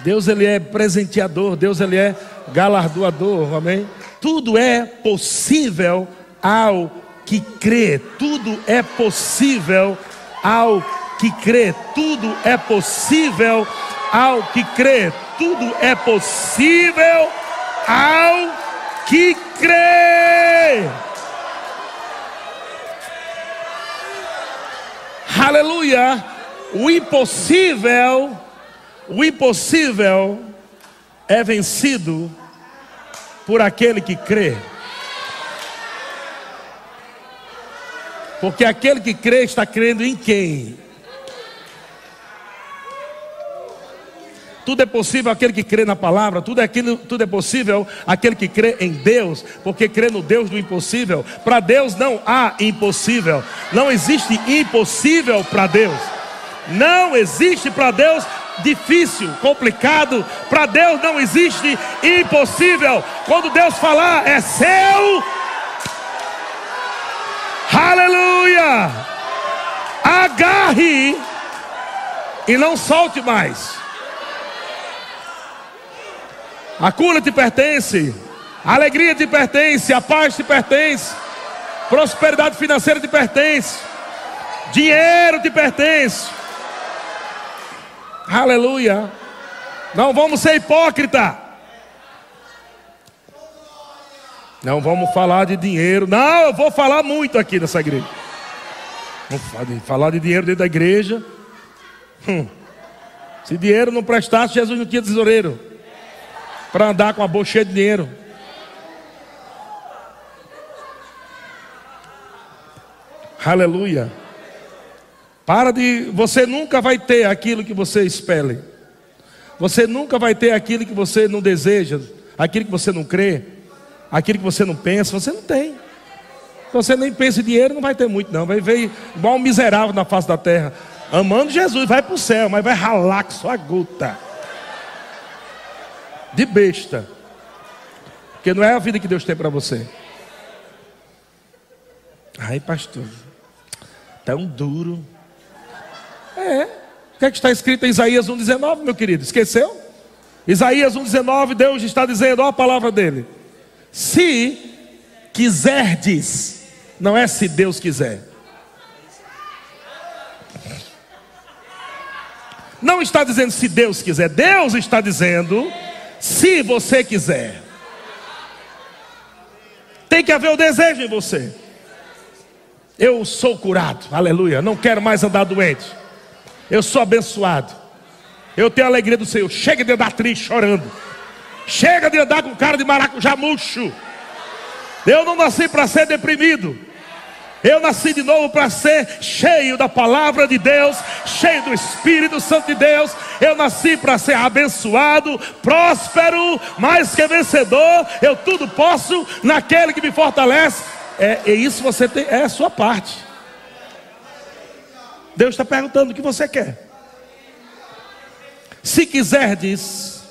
Deus ele é presenteador, Deus ele é galardoador, amém? Tudo é possível ao que crê, tudo é possível ao que crê, tudo é possível ao que crê, tudo é possível ao que crê. Aleluia! O impossível, o impossível é vencido por aquele que crê. Porque aquele que crê está crendo em quem? Tudo é possível aquele que crê na palavra, tudo é, aquilo, tudo é possível aquele que crê em Deus, porque crê no Deus do impossível. Para Deus não há impossível, não existe impossível para Deus. Não existe para Deus difícil, complicado. Para Deus não existe impossível. Quando Deus falar, é seu. Aleluia! Agarre e não solte mais. A cura te pertence, a alegria te pertence, a paz te pertence, prosperidade financeira te pertence, dinheiro te pertence. Aleluia. Não vamos ser hipócrita. Não vamos falar de dinheiro. Não, eu vou falar muito aqui nessa igreja. Vamos falar de dinheiro dentro da igreja. Hum. Se dinheiro não prestasse, Jesus não tinha tesoureiro. Para andar com a bolsa cheia de dinheiro. Aleluia. Para de. Você nunca vai ter aquilo que você espere. Você nunca vai ter aquilo que você não deseja, aquilo que você não crê, aquilo que você não pensa. Você não tem. Se você nem pensa em dinheiro, não vai ter muito, não. Vai ver igual um miserável na face da terra, amando Jesus, vai para o céu, mas vai ralar com sua gota de besta. Porque não é a vida que Deus tem para você. Ai, pastor, tão duro. É. O que, é que está escrito em Isaías 1,19, meu querido? Esqueceu? Isaías 1,19, Deus está dizendo, olha a palavra dele. Se quiserdes, não é se Deus quiser. Não está dizendo se Deus quiser, Deus está dizendo se você quiser. Tem que haver o desejo em você. Eu sou curado, aleluia. Não quero mais andar doente. Eu sou abençoado. Eu tenho a alegria do Senhor. Chega de andar triste, chorando. Chega de andar com cara de maracujá murcho. Eu não nasci para ser deprimido. Eu nasci de novo para ser cheio da palavra de Deus, cheio do Espírito Santo de Deus. Eu nasci para ser abençoado, próspero, mais que vencedor. Eu tudo posso naquele que me fortalece. É, é isso você tem, é a sua parte. Deus está perguntando o que você quer. Se quiserdes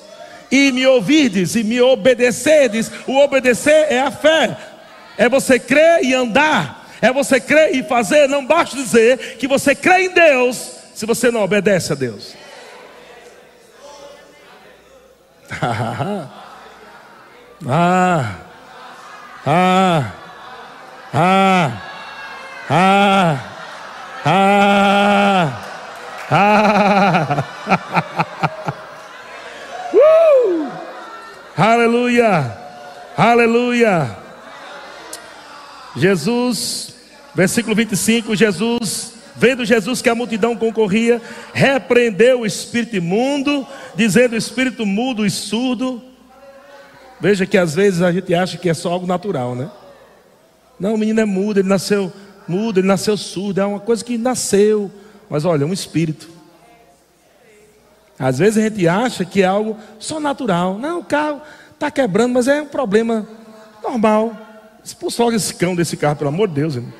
e me ouvirdes e me obedecerdes, o obedecer é a fé, é você crer e andar, é você crer e fazer. Não basta dizer que você crê em Deus se você não obedece a Deus. ah, ah, ah, ah, ah, ah. uh! Aleluia, aleluia. Jesus, versículo 25, Jesus Vendo Jesus que a multidão concorria, repreendeu o espírito imundo, dizendo: espírito mudo e surdo. Veja que às vezes a gente acha que é só algo natural, né? Não, o menino é mudo, ele nasceu mudo, ele nasceu surdo, é uma coisa que nasceu. Mas olha, é um espírito. Às vezes a gente acha que é algo só natural. Não, o carro está quebrando, mas é um problema normal. Expulsa logo esse cão desse carro, pelo amor de Deus. Irmão.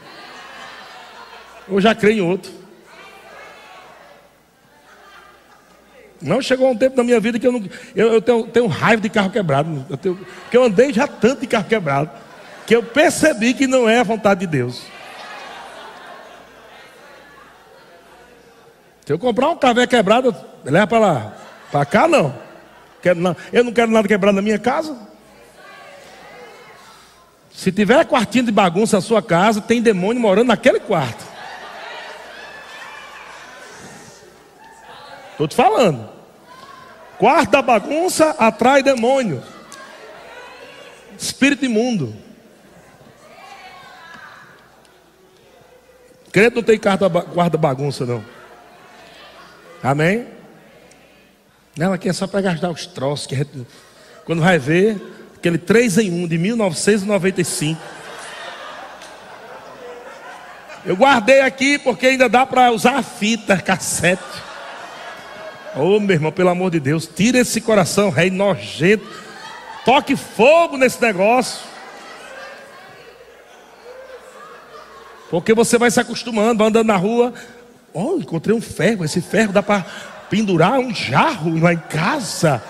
Eu já creio em outro. Não chegou um tempo na minha vida que eu não. Eu, eu tenho, tenho, raiva de carro quebrado. Eu tenho, porque eu andei já tanto de carro quebrado. Que eu percebi que não é a vontade de Deus. Se eu comprar um carro quebrado, leva para lá. Para cá não. Quero, não. Eu não quero nada quebrado na minha casa. Se tiver quartinho de bagunça na sua casa, tem demônio morando naquele quarto. Estou te falando. Quarto da bagunça atrai demônio. Espírito imundo. Crente não tem quarto da bagunça, não. Amém? Não, aqui é só para gastar os troços. Que gente, quando vai ver, aquele 3 em 1 de 1995. Eu guardei aqui porque ainda dá para usar a fita cassete. Ô oh, meu irmão, pelo amor de Deus, tira esse coração, rei nojento. Toque fogo nesse negócio. Porque você vai se acostumando, andando na rua. Oh, encontrei um ferro. Esse ferro dá para pendurar um jarro lá em casa.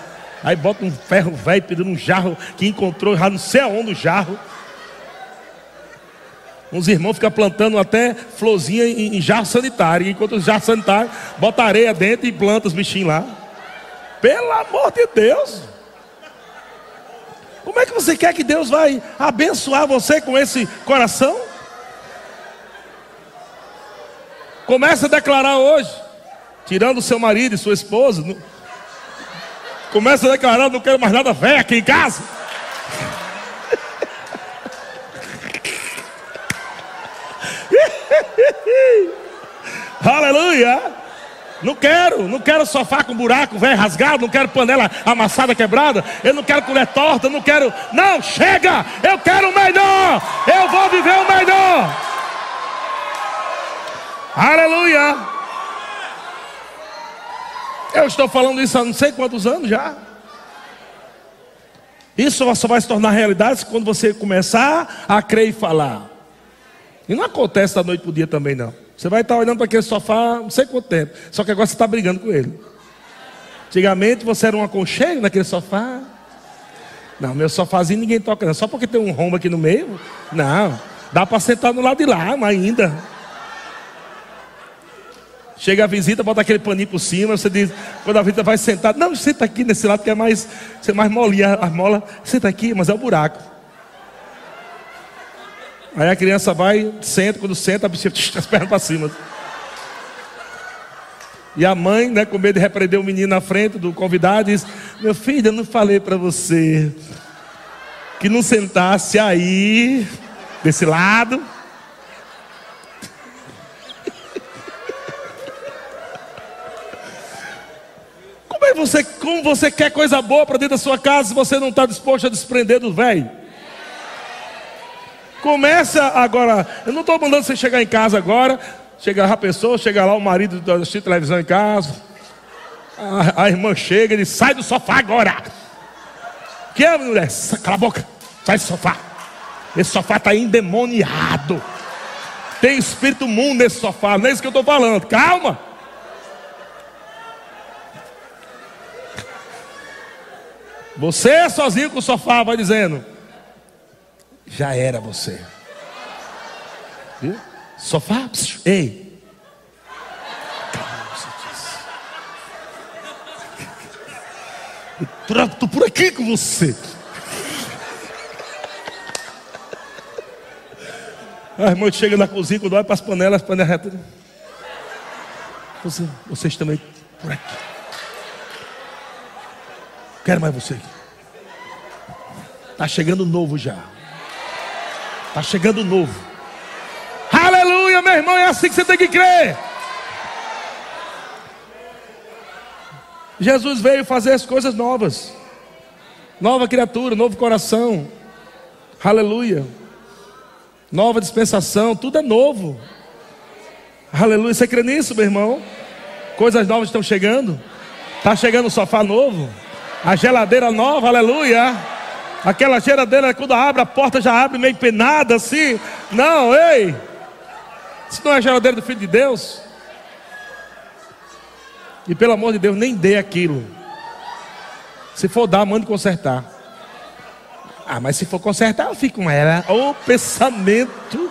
Aí bota um ferro velho pedindo um jarro que encontrou já não sei aonde o jarro. Uns irmãos ficam plantando até florzinha em, em jarro sanitário. Enquanto os jarros sanitários, bota areia dentro e planta os bichinhos lá. Pelo amor de Deus. Como é que você quer que Deus vai abençoar você com esse coração? Começa a declarar hoje, tirando seu marido e sua esposa. Começa a declarar, não quero mais nada velho aqui em casa. Aleluia. Não quero, não quero sofá com buraco, velho rasgado, não quero panela amassada quebrada, eu não quero colher torta, não quero. Não, chega! Eu quero o melhor! Eu vou viver o melhor! Aleluia! Eu estou falando isso há não sei quantos anos já. Isso só vai se tornar realidade quando você começar a crer e falar. E não acontece da noite para o dia também, não. Você vai estar olhando para aquele sofá não sei quanto tempo. Só que agora você está brigando com ele. Antigamente você era um aconchego naquele sofá. Não, meu sofazinho ninguém toca, não. Só porque tem um rombo aqui no meio. Não. Dá para sentar no lado de lá, mas ainda. Chega a visita, bota aquele paninho por cima, você diz, quando a visita vai sentar, não, senta aqui nesse lado que é mais, você é mais molinha as molas, senta aqui, mas é o buraco. Aí a criança vai, senta, quando senta, a bichinha as pernas para cima. E a mãe, né, com medo de repreender o menino na frente do convidado, diz: Meu filho, eu não falei para você que não sentasse aí, desse lado. Como é você, como você quer coisa boa para dentro da sua casa se você não está disposto a desprender do velho? Começa agora. Eu não estou mandando você chegar em casa agora. Chegar a pessoa, chega lá o marido assistir televisão em casa. A, a, irmã chega e diz: sai do sofá agora. Que é, mulher? Cala a boca, sai do sofá. Esse sofá está endemoniado. Tem espírito mundo nesse sofá, não é isso que eu estou falando. Calma. Você sozinho com o sofá vai dizendo: já era você. Viu? Sofá, psiu, ei. Trato por aqui com você. A irmã chega na cozinha, quando olha para as panelas, as panelas. Você, vocês também por aqui. Quero mais você. Está chegando novo já. Está chegando novo. Aleluia, meu irmão, é assim que você tem que crer. Jesus veio fazer as coisas novas. Nova criatura, novo coração. Aleluia. Nova dispensação, tudo é novo. Aleluia. Você crê nisso, meu irmão? Coisas novas estão chegando. Está chegando o sofá novo. A geladeira nova, aleluia. Aquela geladeira, quando abre a porta, já abre meio penada assim. Não, ei. Isso não é a geladeira do Filho de Deus. E pelo amor de Deus, nem dê aquilo. Se for dar, mande consertar. Ah, mas se for consertar, eu fico com ela. O pensamento.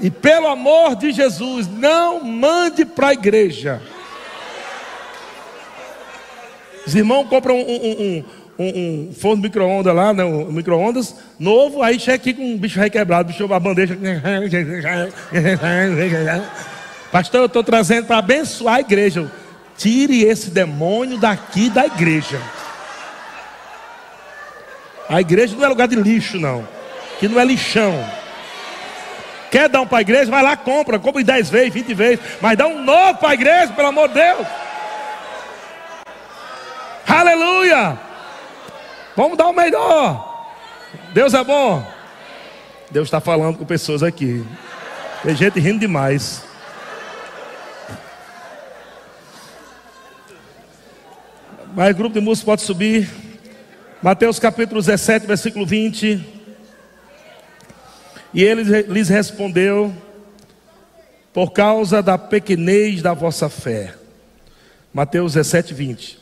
E, pelo amor de Jesus, não mande para a igreja. Os irmãos compram um, um, um um, um forno micro-ondas lá, né, um micro-ondas novo, aí chega aqui com um bicho requebrado, bicho a bandeja. Pastor, eu estou trazendo para abençoar a igreja. Tire esse demônio daqui da igreja. A igreja não é lugar de lixo, não. Que não é lixão. Quer dar um para a igreja? Vai lá, compra. Em 10 vezes, 20 vezes. Mas dá um novo para a igreja, pelo amor de Deus. Aleluia. Vamos dar o melhor. Deus é bom. Deus está falando com pessoas aqui. Tem gente rindo demais. Mas o grupo de música pode subir. Mateus capítulo 17, versículo 20. E ele lhes respondeu: Por causa da pequenez da vossa fé. Mateus 17, 20.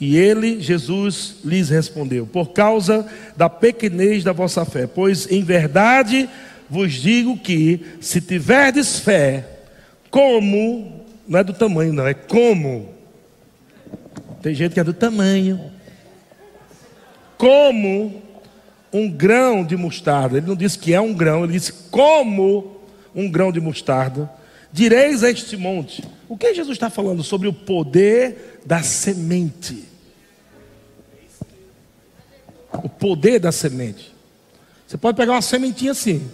E ele, Jesus, lhes respondeu: Por causa da pequenez da vossa fé, pois em verdade vos digo que, se tiverdes fé, como, não é do tamanho, não, é como. Tem gente que é do tamanho. Como um grão de mostarda. Ele não disse que é um grão, ele disse como um grão de mostarda. Direis a este monte. O que Jesus está falando sobre o poder da semente? O poder da semente. Você pode pegar uma sementinha assim.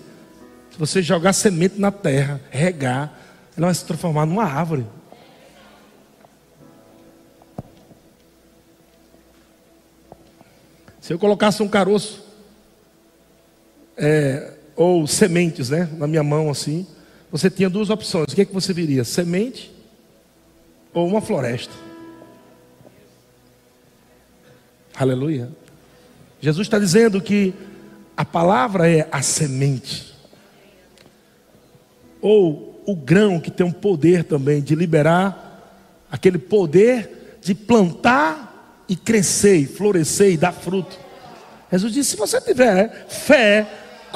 Se você jogar semente na terra, regar, ela vai se transformar numa árvore. Se eu colocasse um caroço, é, ou sementes, né, na minha mão assim, você tinha duas opções. O que é que você viria? Semente ou uma floresta? Aleluia. Jesus está dizendo que a palavra é a semente, ou o grão que tem um poder também de liberar aquele poder de plantar e crescer, e florescer e dar fruto. Jesus disse: se você tiver fé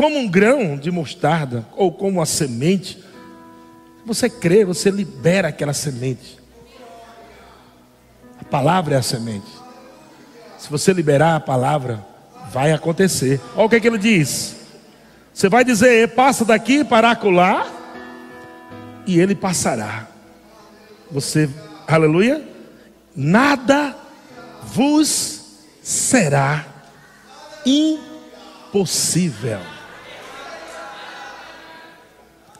como um grão de mostarda ou como uma semente, você crê, você libera aquela semente. A palavra é a semente. Se você liberar a palavra, Vai acontecer. Olha o que, é que ele diz. Você vai dizer, passa daqui para acolá, e ele passará. Você, aleluia, nada vos será impossível.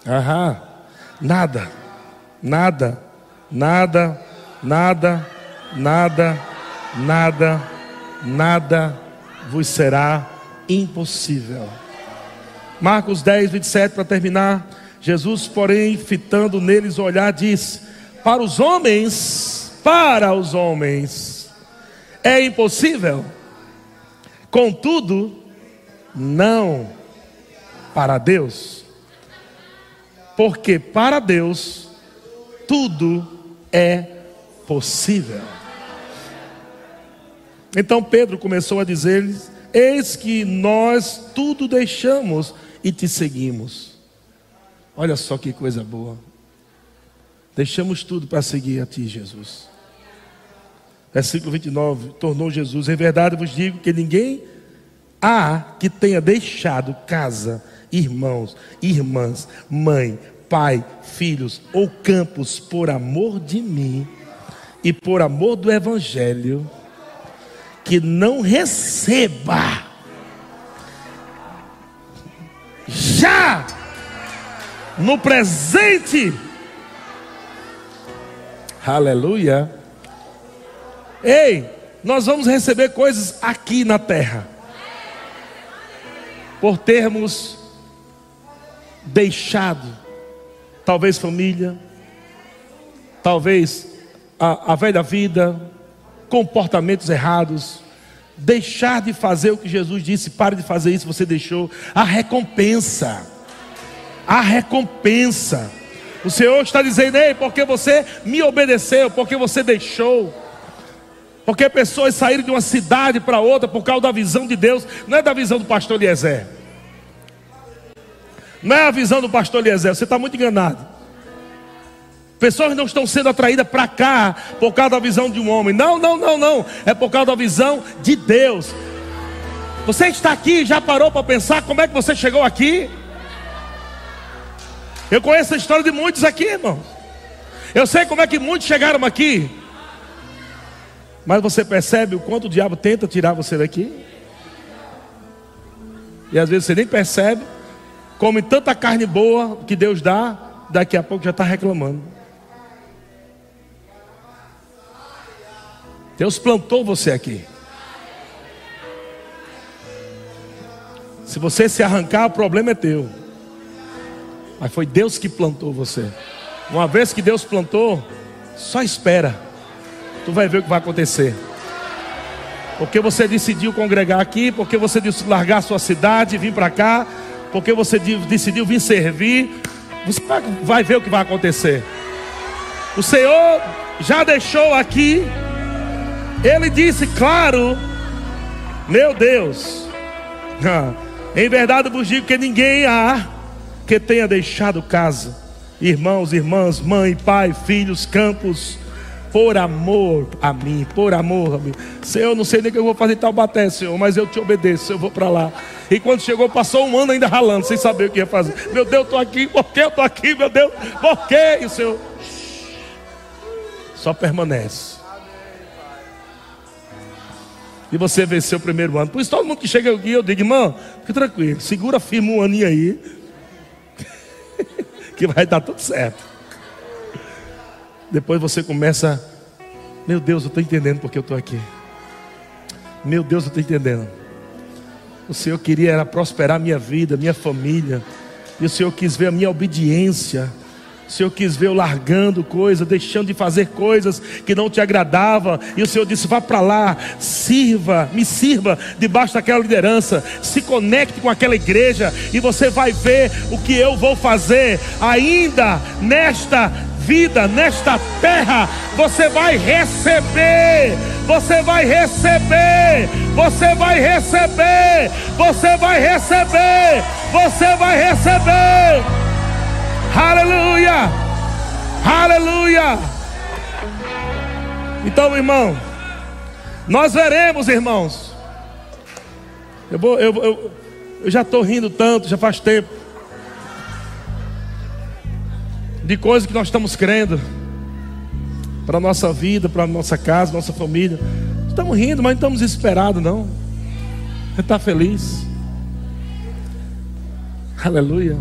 Aham, nada, nada, nada, nada, nada, nada, nada vos será impossível. Marcos 10, 27, para terminar. Jesus, porém, fitando neles o olhar, diz: Para os homens, para os homens, é impossível, contudo, não para Deus, porque para Deus tudo é possível. Então Pedro começou a dizer-lhes: Eis que nós tudo deixamos e te seguimos. Olha só que coisa boa. Deixamos tudo para seguir a Ti, Jesus. Versículo 29, tornou Jesus: Em verdade vos digo que ninguém há que tenha deixado casa, irmãos, irmãs, mãe, pai, filhos ou campos por amor de mim e por amor do Evangelho, que não receba já no presente. Aleluia. Ei, nós vamos receber coisas aqui na terra. Por termos deixado, talvez família, talvez a, a velha vida, comportamentos errados, deixar de fazer o que Jesus disse, pare de fazer isso, você deixou, a recompensa, a recompensa. O Senhor está dizendo, ei, porque você me obedeceu, porque você deixou. Porque pessoas saíram de uma cidade para outra por causa da visão de Deus, não é da visão do pastor Eliezer. Não é a visão do pastor Eliezer, você está muito enganado. Pessoas não estão sendo atraídas para cá por causa da visão de um homem. Não, não, não, não. É por causa da visão de Deus. Você está aqui, já parou para pensar como é que você chegou aqui? Eu conheço a história de muitos aqui, irmão. Eu sei como é que muitos chegaram aqui. Mas você percebe o quanto o diabo tenta tirar você daqui? E às vezes você nem percebe, come tanta carne boa que Deus dá, daqui a pouco já está reclamando. Deus plantou você aqui. Se você se arrancar, o problema é teu. Mas foi Deus que plantou você. Uma vez que Deus plantou, só espera. Tu vai ver o que vai acontecer. Porque você decidiu congregar aqui, porque você decidiu largar sua cidade, vir para cá, porque você decidiu vir servir, você vai ver o que vai acontecer. O Senhor já deixou aqui ele disse, claro, meu Deus, em verdade vos digo que ninguém há que tenha deixado casa, irmãos, irmãs, mãe, pai, filhos, campos, por amor a mim, por amor a mim. Senhor, eu não sei nem o que eu vou fazer em Taubaté, Senhor, mas eu te obedeço, eu vou para lá. E quando chegou, passou um ano ainda ralando, sem saber o que ia fazer. Meu Deus, eu estou aqui, por que eu estou aqui, meu Deus, por que? E o Senhor só permanece e você venceu o primeiro ano. Por isso, todo mundo que chega aqui, eu digo, irmão, fique tranquilo, segura firme um aninho aí, que vai dar tudo certo. Depois você começa, meu Deus, eu estou entendendo porque eu estou aqui. Meu Deus, eu estou entendendo. O Senhor queria era prosperar minha vida, minha família. E o Senhor quis ver a minha obediência. O Senhor quis ver eu largando coisas, deixando de fazer coisas que não te agradavam. E o Senhor disse: vá para lá, sirva, me sirva debaixo daquela liderança, se conecte com aquela igreja e você vai ver o que eu vou fazer ainda nesta vida, nesta terra. Você vai receber, você vai receber, você vai receber, você vai receber, você vai receber. Aleluia! Aleluia! Então, irmão, nós veremos, irmãos. Eu, vou, eu, eu, eu já estou rindo tanto, já faz tempo. De coisas que nós estamos crendo para a nossa vida, para a nossa casa, nossa família. Estamos rindo, mas não estamos desesperados, não. A gente está feliz. Aleluia.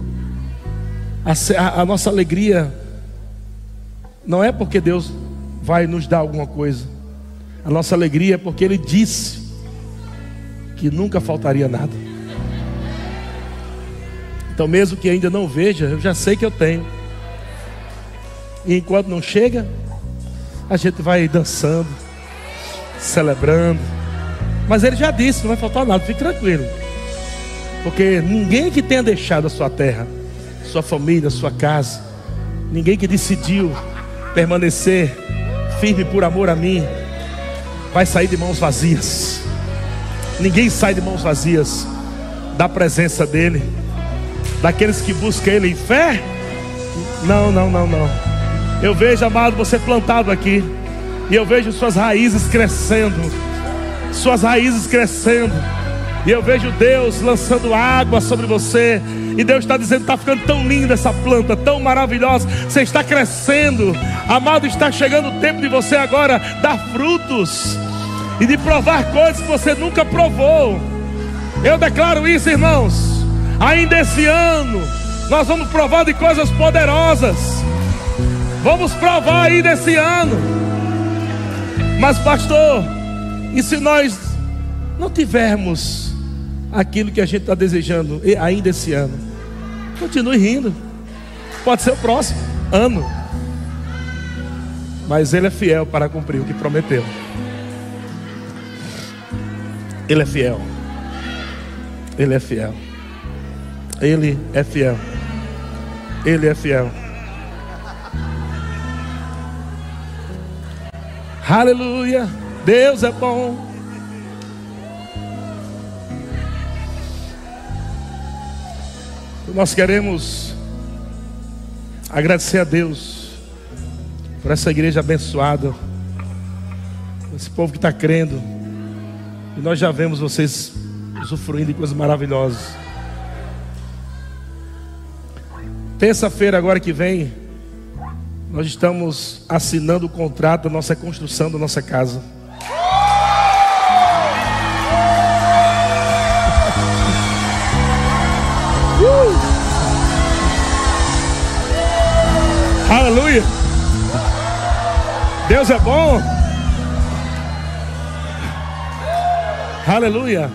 A, a, nossa alegria não é porque Deus vai nos dar alguma coisa. A nossa alegria é porque Ele disse que nunca faltaria nada. Então, mesmo que ainda não veja, eu já sei que eu tenho. E enquanto não chega, a gente vai dançando, celebrando. Mas Ele já disse: não vai faltar nada, fique tranquilo. Porque ninguém que tenha deixado a sua terra sua família, sua casa. Ninguém que decidiu permanecer firme por amor a mim vai sair de mãos vazias. Ninguém sai de mãos vazias da presença dEle. Daqueles que buscam Ele em fé. Não, não, não, não. Eu vejo, amado, você plantado aqui. E eu vejo suas raízes crescendo. Suas raízes crescendo. E eu vejo Deus lançando água sobre você. E Deus está dizendo: está ficando tão linda essa planta, tão maravilhosa. Você está crescendo. Amado, está chegando o tempo de você agora dar frutos e de provar coisas que você nunca provou. Eu declaro isso, irmãos. Ainda esse ano, nós vamos provar de coisas poderosas. Vamos provar aí desse ano. Mas, pastor, e se nós não tivermos aquilo que a gente está desejando ainda esse ano? Continue rindo. Pode ser o próximo ano. Mas Ele é fiel para cumprir o que prometeu. Ele é fiel. Ele é fiel. Ele é fiel. Ele é fiel. Aleluia. Deus é bom. Nós queremos agradecer a Deus por essa igreja abençoada, esse povo que está crendo. E nós já vemos vocês usufruindo de coisas maravilhosas. Terça-feira, agora que vem, nós estamos assinando o contrato da nossa construção da nossa casa. Uh! Aleluia! Deus é bom. Aleluia.